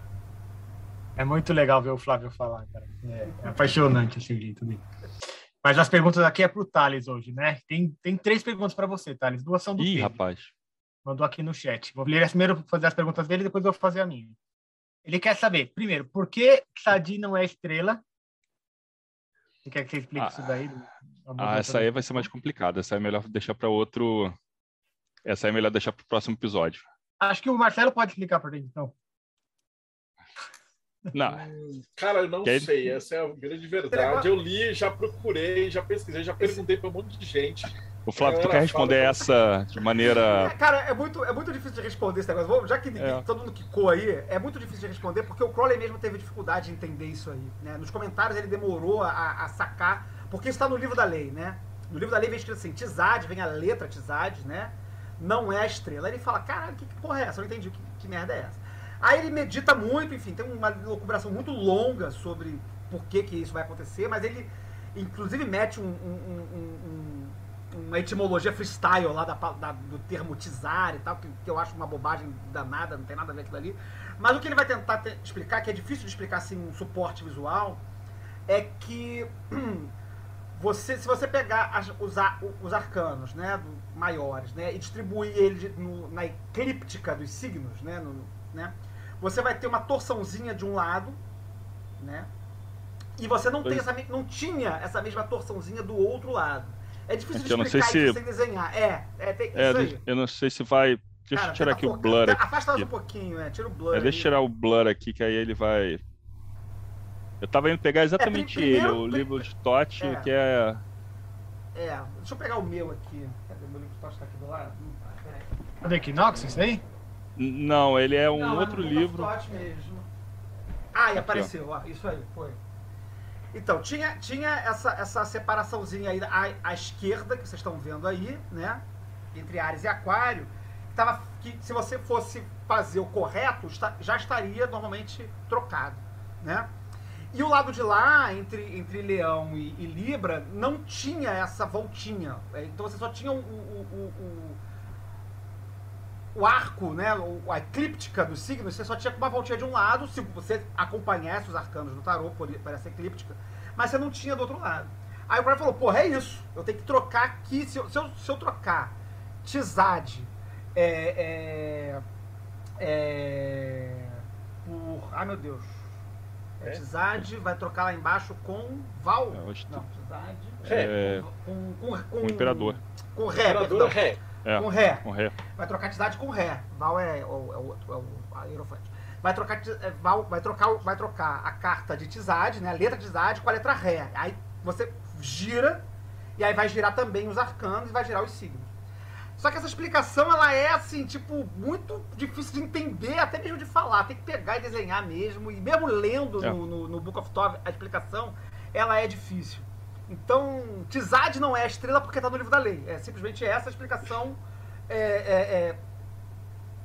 É muito legal ver o Flávio falar, cara. É, é apaixonante esse jeito dele. Mas as perguntas aqui é pro Thales hoje, né? Tem, tem três perguntas para você, Thales. Duas são do Ih, Pedro. rapaz. Mandou aqui no chat. Vou ler primeiro fazer as perguntas dele, depois eu vou fazer a minha. Ele quer saber, primeiro, por que Sadi não é estrela? Você quer que você explique ah, isso daí? Ah, essa aí vai ser mais complicada. Essa é melhor deixar para outro. Essa é melhor deixar para o próximo episódio. Acho que o Marcelo pode explicar para gente, então. Não. <laughs> Cara, eu não que sei. Essa é a grande verdade. Eu li, já procurei, já pesquisei, já perguntei para um monte de gente. O Flávio, tu quer responder fala... essa de maneira. É, cara, é muito, é muito difícil de responder esse negócio. Já que é. todo mundo quicou aí, é muito difícil de responder, porque o Crowley mesmo teve dificuldade de entender isso aí. Né? Nos comentários ele demorou a, a sacar, porque está no livro da lei, né? No livro da lei vem escrito assim: Tizade, vem a letra Tizade, né? Não é a estrela. Aí ele fala: caralho, que, que porra é essa? Eu não entendi que, que merda é essa. Aí ele medita muito, enfim, tem uma locubração muito longa sobre por que, que isso vai acontecer, mas ele inclusive mete um, um, um, uma etimologia freestyle lá da, da, do termo tizar e tal, que, que, eu acho uma bobagem danada, não tem nada a ver aquilo ali. Mas o que ele vai tentar te, explicar, que é difícil de explicar assim um suporte visual, é que <clears throat> você, se você pegar as, os, os arcanos né, do, maiores né, e distribuir eles no, na eclíptica dos signos, né, no, né, você vai ter uma torçãozinha de um lado, né? E você não, tem essa, não tinha essa mesma torçãozinha do outro lado. É difícil de explicar isso se... sem desenhar. É, é, tem, é isso aí. Eu não sei se vai. Deixa Cara, eu tirar aqui o blur. Aqui. Afasta mais um pouquinho, é. Tira o blur. É, deixa eu tirar o blur aqui, que aí ele vai. Eu tava indo pegar exatamente é, primeiro, ele, o livro de Totti, é. que é. É, deixa eu pegar o meu aqui. Cadê o meu livro de Totti? Tá aqui do lado? Cadê Equinox, isso aí? Não, ele é um não, outro é livro. Mesmo. Ah, e apareceu, ó. isso aí, foi. Então, tinha, tinha essa, essa separaçãozinha aí à, à esquerda, que vocês estão vendo aí, né? Entre Ares e Aquário, que, tava, que se você fosse fazer o correto, já estaria normalmente trocado, né? E o lado de lá, entre, entre Leão e, e Libra, não tinha essa voltinha. É, então você só tinha o, o, o, o arco, né, a eclíptica dos signos, você só tinha uma voltinha de um lado, se você acompanhasse os arcanos do tarô por, por essa eclíptica, mas você não tinha do outro lado. Aí o cara falou, porra, é isso, eu tenho que trocar aqui, se eu, se eu, se eu trocar Tizade é, é, é, por... Ai, meu Deus é. Tizade vai trocar lá embaixo com Val. É, não, Tizade. É, com, com, com, com o Imperador. Com Ré, perdão. Ré. É, com Ré. Com Ré. Vai trocar Tizade com Ré. Val é, o, é o outro, é o Aerofante. Vai trocar, é, Val, vai, trocar, vai trocar a carta de Tizade, né, a letra de Tizade com a letra Ré. Aí você gira, e aí vai girar também os arcanos e vai girar os signos. Só que essa explicação, ela é, assim, tipo, muito difícil de entender, até mesmo de falar. Tem que pegar e desenhar mesmo. E mesmo lendo é. no, no, no, Book of Tov a explicação, ela é difícil. Então, Tizad não é a estrela porque está no livro da lei. É simplesmente essa a explicação é, é, é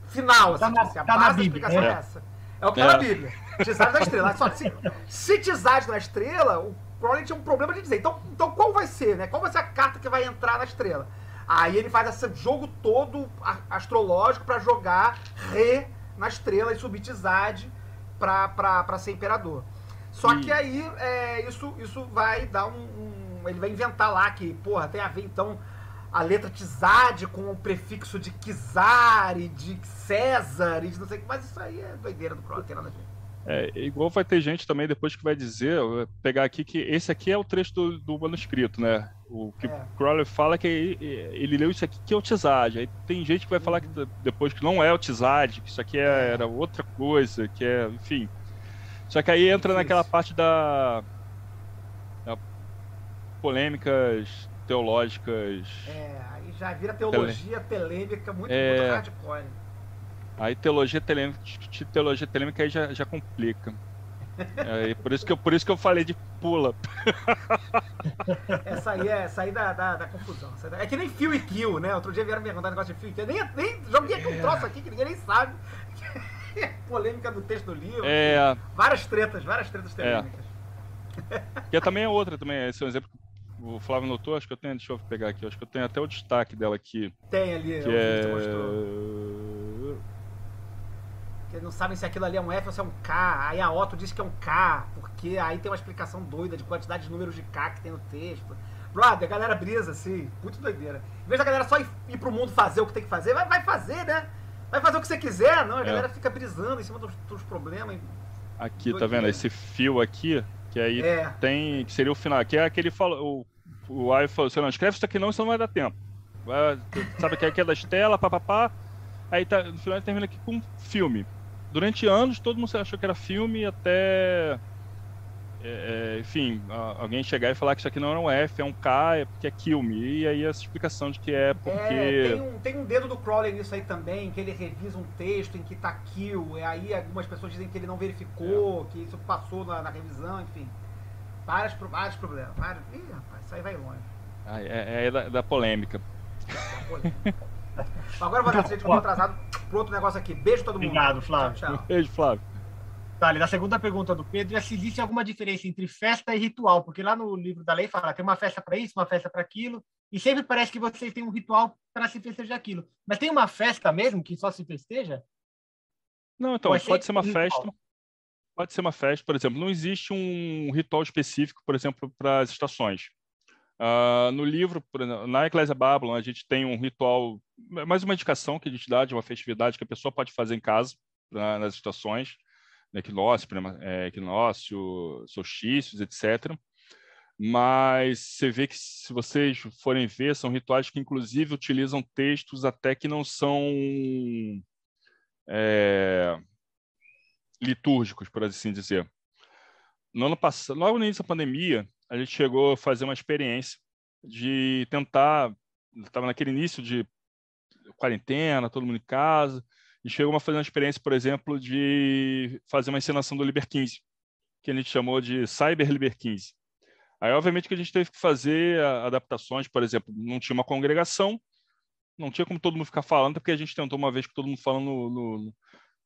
final. Assim, tá na, assim, a tá base da explicação é. é. essa. É o que está na é. Bíblia. Tizad da estrela. Só se, se Tizad na estrela, o Crowley tinha um problema de dizer. Então, então qual vai ser, né? Qual vai ser a carta que vai entrar na estrela? Aí ele faz esse jogo todo astrológico para jogar Re na estrela e subir Tizade para ser imperador. Só e... que aí é, isso, isso vai dar um, um, Ele vai inventar lá que, porra, tem a ver então a letra Tizade com o prefixo de Kizar e de César e de não sei o que. Mas isso aí é doideira do Crocker, nada a ver. É, igual vai ter gente também depois que vai dizer, pegar aqui que esse aqui é o trecho do, do manuscrito, né? O que é. Crowley fala é que ele, ele, leu isso aqui que é o Tizade. Aí tem gente que vai falar que uhum. depois que não é o Tizade, que isso aqui é, é, era outra coisa, que é, enfim. Só que aí entra naquela parte da, da polêmicas teológicas. É, aí já vira teologia Tele... telêmica muito, é... muito hardcore. Aí teologia telêmica, teologia telêmica aí já, já complica. É, por, isso que eu, por isso que eu falei de pula. Essa aí é aí da, da, da confusão. É que nem Fio e Kill, né? Outro dia vieram me perguntar negócio de Fio e Kill. Nem, nem joguei aqui um é. troço aqui que ninguém nem sabe. <laughs> Polêmica do texto do livro. É... Várias tretas, várias tretas telêmicas. É. <laughs> Que também é outra também. Esse é um exemplo que o Flávio notou. Acho que eu tenho. Deixa eu pegar aqui. Acho que eu tenho até o destaque dela aqui. Tem ali. Que é... Que não sabem se aquilo ali é um F ou se é um K. Aí a Otto diz que é um K, porque aí tem uma explicação doida de quantidade de números de K que tem no texto. Brother, a galera brisa, assim, muito doideira. Em vez da galera só ir, ir pro mundo fazer o que tem que fazer, vai, vai fazer, né? Vai fazer o que você quiser, não. A é. galera fica brisando em cima dos, dos problemas. Aqui, tá vendo? Esse fio aqui, que aí é. tem. que seria o final. Que é aquele falou. O, o AI falou: você não escreve isso aqui não, senão não vai dar tempo. Vai, sabe que aqui é da Estela, papapá. Aí tá, no final termina aqui com um filme durante anos todo mundo achou que era filme até é, é, enfim, alguém chegar e falar que isso aqui não é um F, é um K, é porque é Kill Me, e aí essa explicação de que é porque... É, tem, um, tem um dedo do Crowley nisso aí também, que ele revisa um texto em que tá Kill, e aí algumas pessoas dizem que ele não verificou, é. que isso passou na, na, revisão, enfim. Vários, vários problemas. Vários... Ih, rapaz, isso aí vai longe. Ah, é, é da, da polêmica. Da polêmica. <laughs> Agora vou dar gente, eu atrasado pro outro negócio aqui. Beijo todo mundo. Obrigado, Flávio. Tchau, tchau. Beijo, Flávio. Tá, na segunda pergunta do Pedro é se existe alguma diferença entre festa e ritual, porque lá no livro da lei fala tem uma festa para isso, uma festa para aquilo, e sempre parece que vocês têm um ritual para se festejar aquilo. Mas tem uma festa mesmo que só se festeja? Não, então, pode ser uma ritual? festa. Pode ser uma festa, por exemplo, não existe um ritual específico, por exemplo, para as estações. Uh, no livro, na Eclésia Babylon, a gente tem um ritual, mais uma indicação que a gente dá de uma festividade que a pessoa pode fazer em casa, na, nas estações, equinócio, é, equinócio, solstícios, etc. Mas você vê que, se vocês forem ver, são rituais que, inclusive, utilizam textos até que não são é, litúrgicos, por assim dizer. No ano passado, logo no início da pandemia, a gente chegou a fazer uma experiência de tentar, estava naquele início de quarentena, todo mundo em casa, e chegou a fazer uma experiência, por exemplo, de fazer uma encenação do Liber 15, que a gente chamou de Cyber Liber 15. Aí, obviamente, que a gente teve que fazer adaptações, por exemplo, não tinha uma congregação, não tinha como todo mundo ficar falando, porque a gente tentou uma vez que todo mundo falando no, no,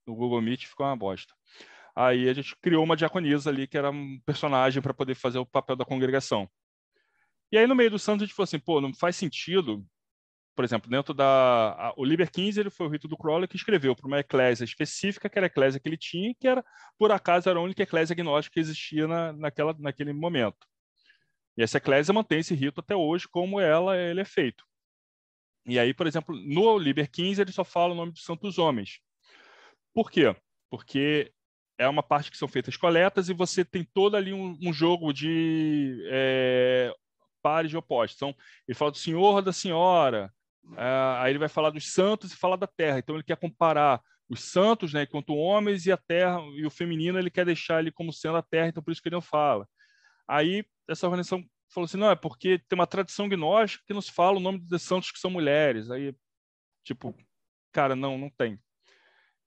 no Google Meet ficou uma bosta. Aí a gente criou uma diaconisa ali, que era um personagem para poder fazer o papel da congregação. E aí, no meio do santo, a gente falou assim, pô, não faz sentido, por exemplo, dentro da... A, o Liber 15, ele foi o rito do Crowley que escreveu para uma eclésia específica, que era a eclésia que ele tinha, que era, por acaso, era a única eclésia agnóstica que existia na, naquela, naquele momento. E essa eclésia mantém esse rito até hoje, como ela ele é feito. E aí, por exemplo, no Liber 15, ele só fala o nome dos santos homens. Por quê? Porque é uma parte que são feitas coletas e você tem todo ali um, um jogo de é, pares de opostos. Então, ele fala do senhor da senhora, é, aí ele vai falar dos santos e fala da terra. Então, ele quer comparar os santos, né, enquanto homens, e a terra, e o feminino ele quer deixar ele como sendo a terra, então por isso que ele não fala. Aí, essa organização falou assim, não, é porque tem uma tradição gnóstica que nos fala o nome dos santos que são mulheres. Aí, tipo, cara, não, não tem.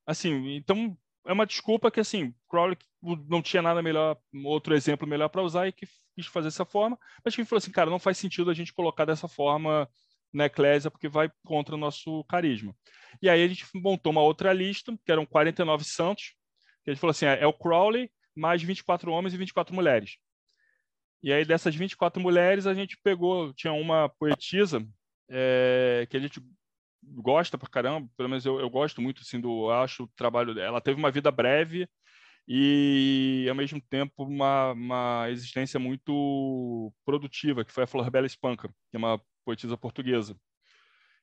Assim, então é uma desculpa que, assim, Crowley não tinha nada melhor, outro exemplo melhor para usar e que quis fazer dessa forma, mas que falou assim, cara, não faz sentido a gente colocar dessa forma na Eclésia, porque vai contra o nosso carisma. E aí a gente montou uma outra lista, que eram 49 santos, que a gente falou assim, é, é o Crowley mais 24 homens e 24 mulheres. E aí dessas 24 mulheres, a gente pegou, tinha uma poetisa é, que a gente gosta pra caramba, pelo menos eu, eu gosto muito, assim, do, acho o trabalho dela. Ela teve uma vida breve e, ao mesmo tempo, uma, uma existência muito produtiva, que foi a Flor Bela Espanca, que é uma poetisa portuguesa.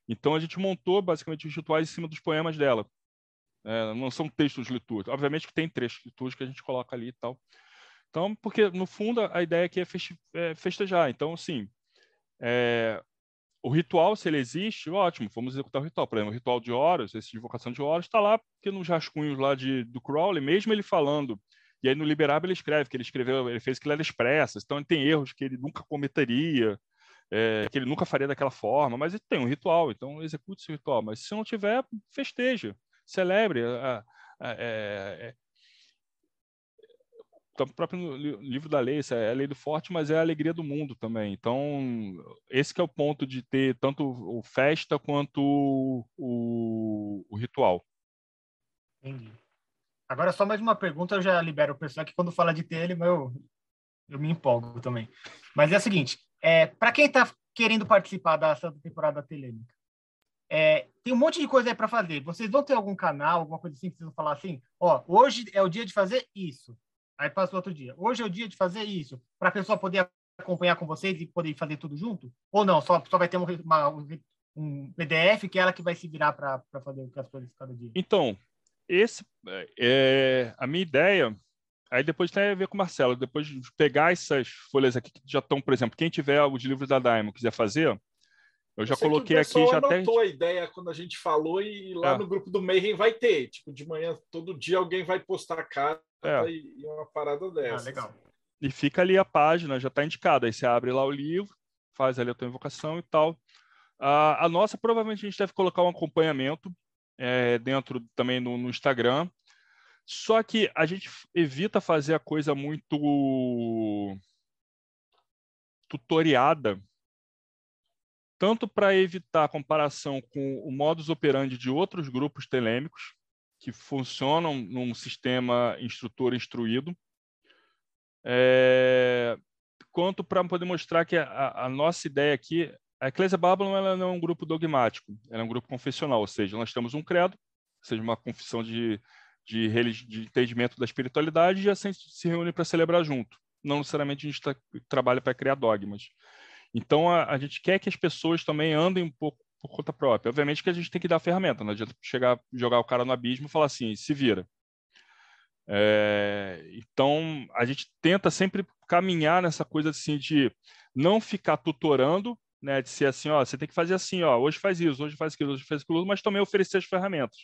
Então, a gente montou, basicamente, os rituais em cima dos poemas dela. É, não são textos litúrgicos. Obviamente que tem trechos litúrgicos que a gente coloca ali e tal. Então, porque, no fundo, a ideia aqui é, é festejar. Então, assim, é, o ritual, se ele existe, ótimo, vamos executar o ritual. Por exemplo, o ritual de horas, esse de invocação de horas, está lá, porque nos rascunhos lá de, do Crowley, mesmo ele falando, e aí no Liberável ele escreve, que ele escreveu, ele fez que ele era expressas, então ele tem erros que ele nunca cometeria, é, que ele nunca faria daquela forma, mas ele tem um ritual, então execute esse ritual. Mas se não tiver, festeja, celebre. A, a, a, é, o próprio livro da lei, é a lei do forte, mas é a alegria do mundo também. Então, esse é o ponto de ter tanto o festa quanto o, o, o ritual. Entendi. Agora, só mais uma pergunta, eu já libero o pessoal que quando fala de telema, eu, eu me empolgo também. Mas é o seguinte, é, para quem está querendo participar da Santa Temporada Telêmica, é, tem um monte de coisa aí para fazer. Vocês vão ter algum canal, alguma coisa assim que vocês vão falar assim, ó, hoje é o dia de fazer isso. Aí passa o outro dia. Hoje é o dia de fazer isso, para a pessoa poder acompanhar com vocês e poder fazer tudo junto? Ou não? Só, só vai ter uma, um PDF que é ela que vai se virar para fazer as coisas cada dia? Então, esse é a minha ideia. Aí depois tem a ver com o Marcelo. Depois de pegar essas folhas aqui que já estão, por exemplo, quem tiver os livros da Daimon quiser fazer, eu já coloquei aqui já até. a ideia quando a gente falou e lá é. no grupo do Mayhem vai ter. Tipo, de manhã, todo dia alguém vai postar a cara é. e uma parada dessa. Ah, legal. E fica ali a página, já está indicada. Aí você abre lá o livro, faz ali a tua invocação e tal. A, a nossa, provavelmente, a gente deve colocar um acompanhamento é, dentro também no, no Instagram. Só que a gente evita fazer a coisa muito tutoriada, tanto para evitar a comparação com o modus operandi de outros grupos telêmicos, que funcionam num sistema instrutor instruído, é, quanto para poder mostrar que a, a, nossa ideia aqui, a Eclésia Babylon ela não é um grupo dogmático, ela é um grupo confessional, ou seja, nós temos um credo, ou seja, uma confissão de, de, de entendimento da espiritualidade e a gente se reúne para celebrar junto. Não necessariamente a gente tá, trabalha para criar dogmas. Então, a, a, gente quer que as pessoas também andem um pouco por conta própria. Obviamente que a gente tem que dar ferramenta, não adianta chegar, jogar o cara no abismo e falar assim, se vira. É, então, a gente tenta sempre caminhar nessa coisa assim de não ficar tutorando, né, de ser assim, ó, você tem que fazer assim, ó, hoje faz isso, hoje faz aquilo, hoje faz aquilo, mas também oferecer as ferramentas.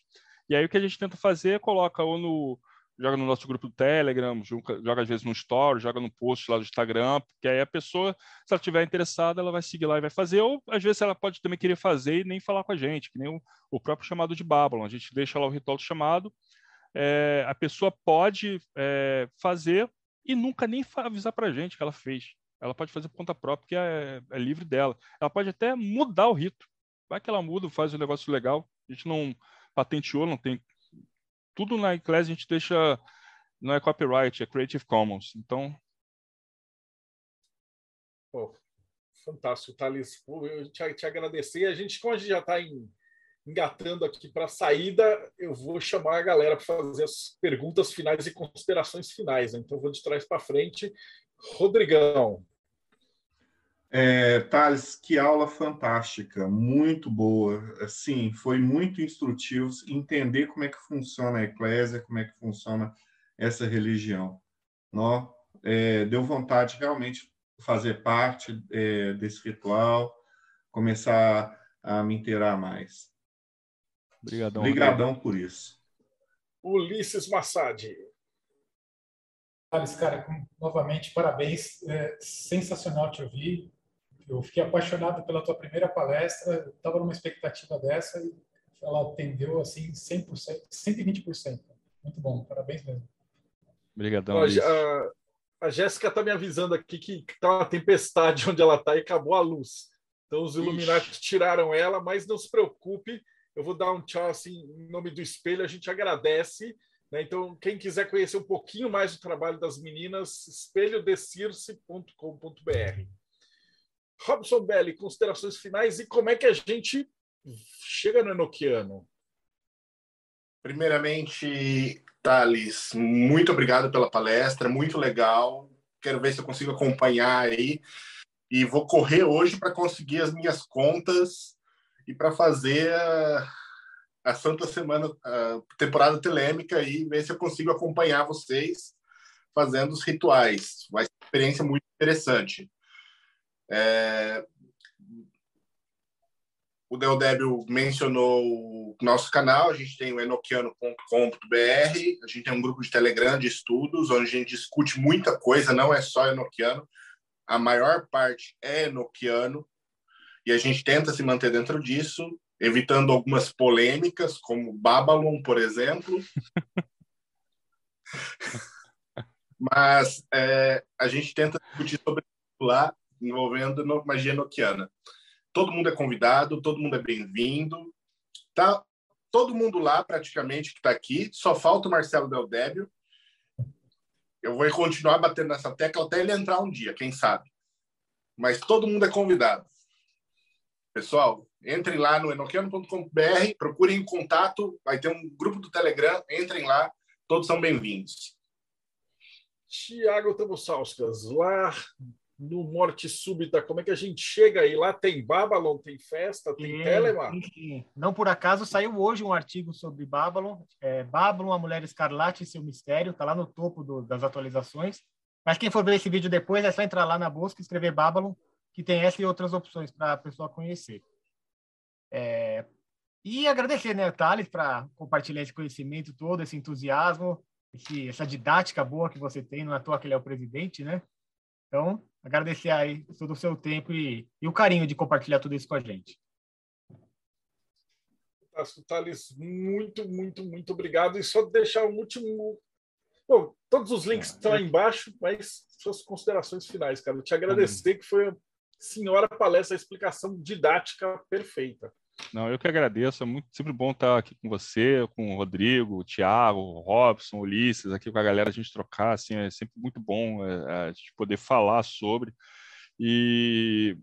E aí o que a gente tenta fazer é coloca ou no joga no nosso grupo do Telegram, joga, joga às vezes no Story, joga no post lá do Instagram, porque aí a pessoa, se ela estiver interessada, ela vai seguir lá e vai fazer, ou às vezes ela pode também querer fazer e nem falar com a gente, que nem o, o próprio chamado de Babylon. A gente deixa lá o ritual do chamado, é, a pessoa pode é, fazer e nunca nem avisar para a gente que ela fez. Ela pode fazer por conta própria, porque é, é livre dela. Ela pode até mudar o rito. vai que ela muda, faz um negócio legal. A gente não patenteou, não tem. Tudo na Eclésia a gente deixa. Não é copyright, é Creative Commons. Então. Pô, fantástico, Thales. Eu te, te agradecer. A gente, como a gente já está engatando aqui para a saída, eu vou chamar a galera para fazer as perguntas finais e considerações finais. Né? Então, vou de trás para frente. Rodrigão. É, Thales, que aula fantástica, muito boa. Assim, foi muito instrutivo entender como é que funciona a eclésia, como é que funciona essa religião. Não? É, deu vontade realmente de fazer parte é, desse ritual, começar a me inteirar mais. Obrigadão. Obrigadão por isso. Ulisses Massad. Thales, cara, novamente, parabéns. É sensacional te ouvir eu fiquei apaixonado pela tua primeira palestra, estava numa expectativa dessa e ela atendeu assim 100%, 120%. Muito bom, parabéns mesmo. Obrigadão. a, a Jéssica está me avisando aqui que está uma tempestade onde ela está e acabou a luz. Então os Illuminati tiraram ela, mas não se preocupe, eu vou dar um tchau assim em nome do espelho, a gente agradece. Né? Então, quem quiser conhecer um pouquinho mais do trabalho das meninas, espelhodecirce.com.br. Robson Belli, considerações finais e como é que a gente chega no Enoquiano? Primeiramente, Thales, muito obrigado pela palestra, muito legal. Quero ver se eu consigo acompanhar aí. E vou correr hoje para conseguir as minhas contas e para fazer a, a Santa Semana, a temporada telêmica e ver se eu consigo acompanhar vocês fazendo os rituais. Vai ser uma experiência muito interessante. É... O Deodébio mencionou o nosso canal, a gente tem o enoquiano.com.br, a gente tem um grupo de Telegram de estudos, onde a gente discute muita coisa, não é só enoquiano, a maior parte é enoquiano, e a gente tenta se manter dentro disso, evitando algumas polêmicas, como Babylon, por exemplo. <laughs> Mas é, a gente tenta discutir sobre lá envolvendo magia noquiana. Todo mundo é convidado, todo mundo é bem-vindo. Tá todo mundo lá, praticamente, que está aqui. Só falta o Marcelo Del Débio. Eu vou continuar batendo nessa tecla até ele entrar um dia, quem sabe. Mas todo mundo é convidado. Pessoal, entrem lá no enoquiano.com.br, procurem contato, vai ter um grupo do Telegram, entrem lá, todos são bem-vindos. Tiago Tamussauskas, lá no Morte Súbita, como é que a gente chega aí? Lá tem Babylon, tem festa, tem Telema? Não por acaso saiu hoje um artigo sobre Babylon, é, Babylon, a Mulher Escarlate e seu mistério, está lá no topo do, das atualizações. Mas quem for ver esse vídeo depois é só entrar lá na busca e escrever Babylon, que tem essa e outras opções para a pessoa conhecer. É, e agradecer, né, Thales, para compartilhar esse conhecimento todo, esse entusiasmo, esse, essa didática boa que você tem, não é à toa que ele é o presidente, né? Então, agradecer aí todo o seu tempo e, e o carinho de compartilhar tudo isso com a gente. Thales, muito, muito, muito obrigado. E só deixar um último. Bom, todos os links estão aí embaixo, mas suas considerações finais, cara. Eu te agradecer, que foi a senhora palestra, a explicação didática perfeita. Não, eu que agradeço. É muito, sempre bom estar aqui com você, com o Rodrigo, o Thiago, o Robson, o Ulisses, aqui com a galera, a gente trocar, assim, é sempre muito bom é, a gente poder falar sobre. E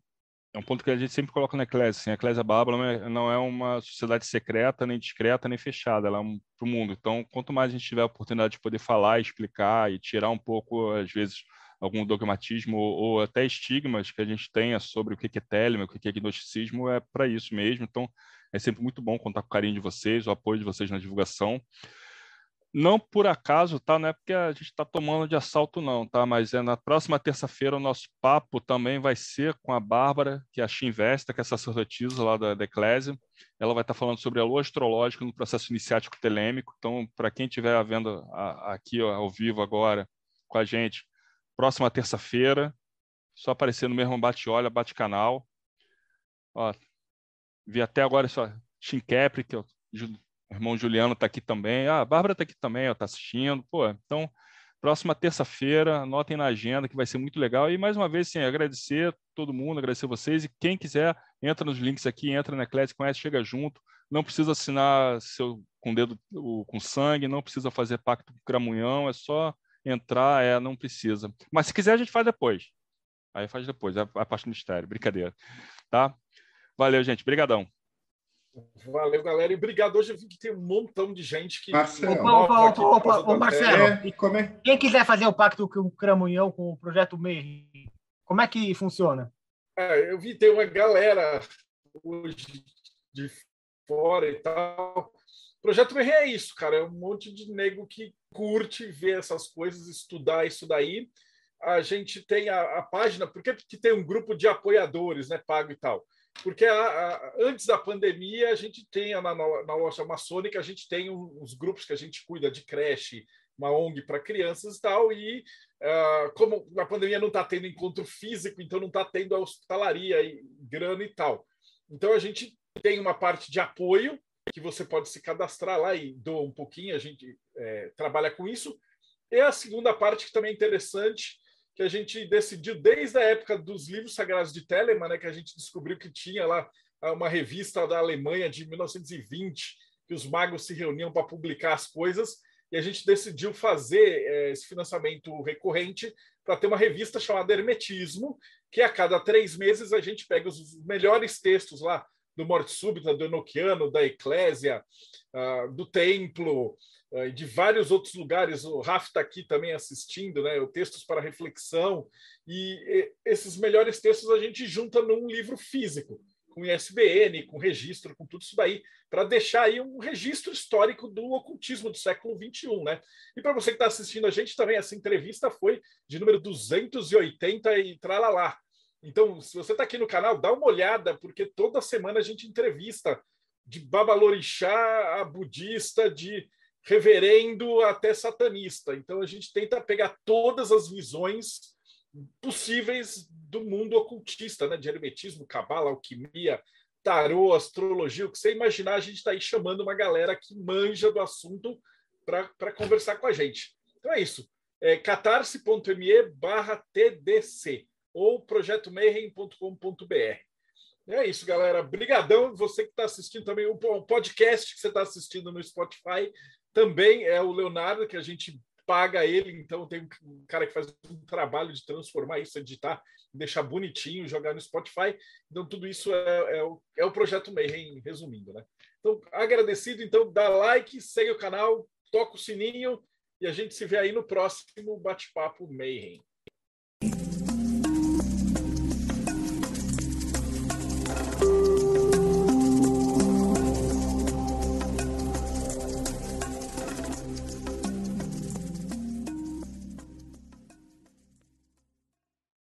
é um ponto que a gente sempre coloca na Eclésia. Assim, a Eclésia Bárbara não é, não é uma sociedade secreta, nem discreta, nem fechada. Ela é um, para o mundo. Então, quanto mais a gente tiver a oportunidade de poder falar, explicar e tirar um pouco, às vezes, algum dogmatismo ou, até estigmas que a gente tenha sobre o que é telema, o que é gnosticismo, é para isso mesmo. Então, é sempre muito bom contar com o carinho de vocês, o apoio de vocês na divulgação. Não por acaso, tá? Não é porque a gente está tomando de assalto, não, tá? Mas é na próxima terça-feira o nosso papo também vai ser com a Bárbara, que é a Chinvesta, que é a sacerdotisa lá da, da Eclésia. Ela vai estar tá falando sobre a lua astrológica no processo iniciático telêmico. Então, para quem estiver vendo a, aqui ó, ao vivo agora com a gente, Próxima terça-feira, só aparecer no mesmo bate-olha, bate-canal. Vi até agora só Tim Kepri, que o irmão Juliano está aqui também. Ah, a Bárbara está aqui também, está assistindo. Pô, então Próxima terça-feira, anotem na agenda que vai ser muito legal. E mais uma vez, sim, agradecer todo mundo, agradecer vocês. E quem quiser, entra nos links aqui, entra na Eclésia, conhece, chega junto. Não precisa assinar seu, com dedo com sangue, não precisa fazer pacto com cramunhão, é só entrar, é, não precisa. Mas se quiser, a gente faz depois. Aí faz depois, é a parte do mistério, brincadeira. Tá? Valeu, gente. Obrigadão. Valeu, galera. E obrigado. Hoje eu vi que tem um montão de gente que. Marcelo. Opa, opa, opa, opa, Marcelo. É, é, Quem quiser fazer o pacto com o Cramunhão, com o projeto MEI, como é que funciona? É, eu vi tem uma galera hoje de fora e tal. Projeto MEI é isso, cara. É um monte de nego que curte ver essas coisas, estudar isso daí. A gente tem a, a página, por que tem um grupo de apoiadores, né, pago e tal? porque a, a, antes da pandemia a gente tem na, na loja maçônica a gente tem uns grupos que a gente cuida de creche, uma ONG para crianças e tal, e uh, como a pandemia não está tendo encontro físico, então não está tendo a hospitalaria e grana e tal. Então a gente tem uma parte de apoio que você pode se cadastrar lá e doa um pouquinho, a gente é, trabalha com isso. E a segunda parte que também é interessante, que a gente decidiu desde a época dos livros sagrados de Telemann, né, que a gente descobriu que tinha lá uma revista da Alemanha de 1920, que os magos se reuniam para publicar as coisas, e a gente decidiu fazer é, esse financiamento recorrente para ter uma revista chamada Hermetismo, que a cada três meses a gente pega os melhores textos lá do Morte Súbita, do Enochiano, da Eclésia, uh, do Templo, eh, de vários outros lugares. O Raf está aqui também assistindo, né? O Textos para Reflexão. E esses melhores textos a gente junta num livro físico, com ISBN, com registro, com tudo isso daí, para deixar aí um registro histórico do ocultismo do século XXI, né? E para você que está assistindo a gente também, essa entrevista foi de número 280 e tralalá. Então, se você está aqui no canal, dá uma olhada, porque toda semana a gente entrevista de babalorixá a budista, de reverendo até satanista. Então a gente tenta pegar todas as visões possíveis do mundo ocultista, né? de hermetismo, cabala, alquimia, tarô, astrologia, o que você imaginar, a gente está aí chamando uma galera que manja do assunto para conversar com a gente. Então é isso. É catarse.me barra TDC ou projetomayhem.com.br. É isso, galera. Brigadão. Você que está assistindo também o podcast que você está assistindo no Spotify também é o Leonardo, que a gente paga ele, então tem um cara que faz um trabalho de transformar isso, editar, deixar bonitinho, jogar no Spotify. Então, tudo isso é, é, o, é o projeto Mayhem, resumindo, né? Então, agradecido, então, dá like, segue o canal, toca o sininho e a gente se vê aí no próximo Bate-Papo Mayhem.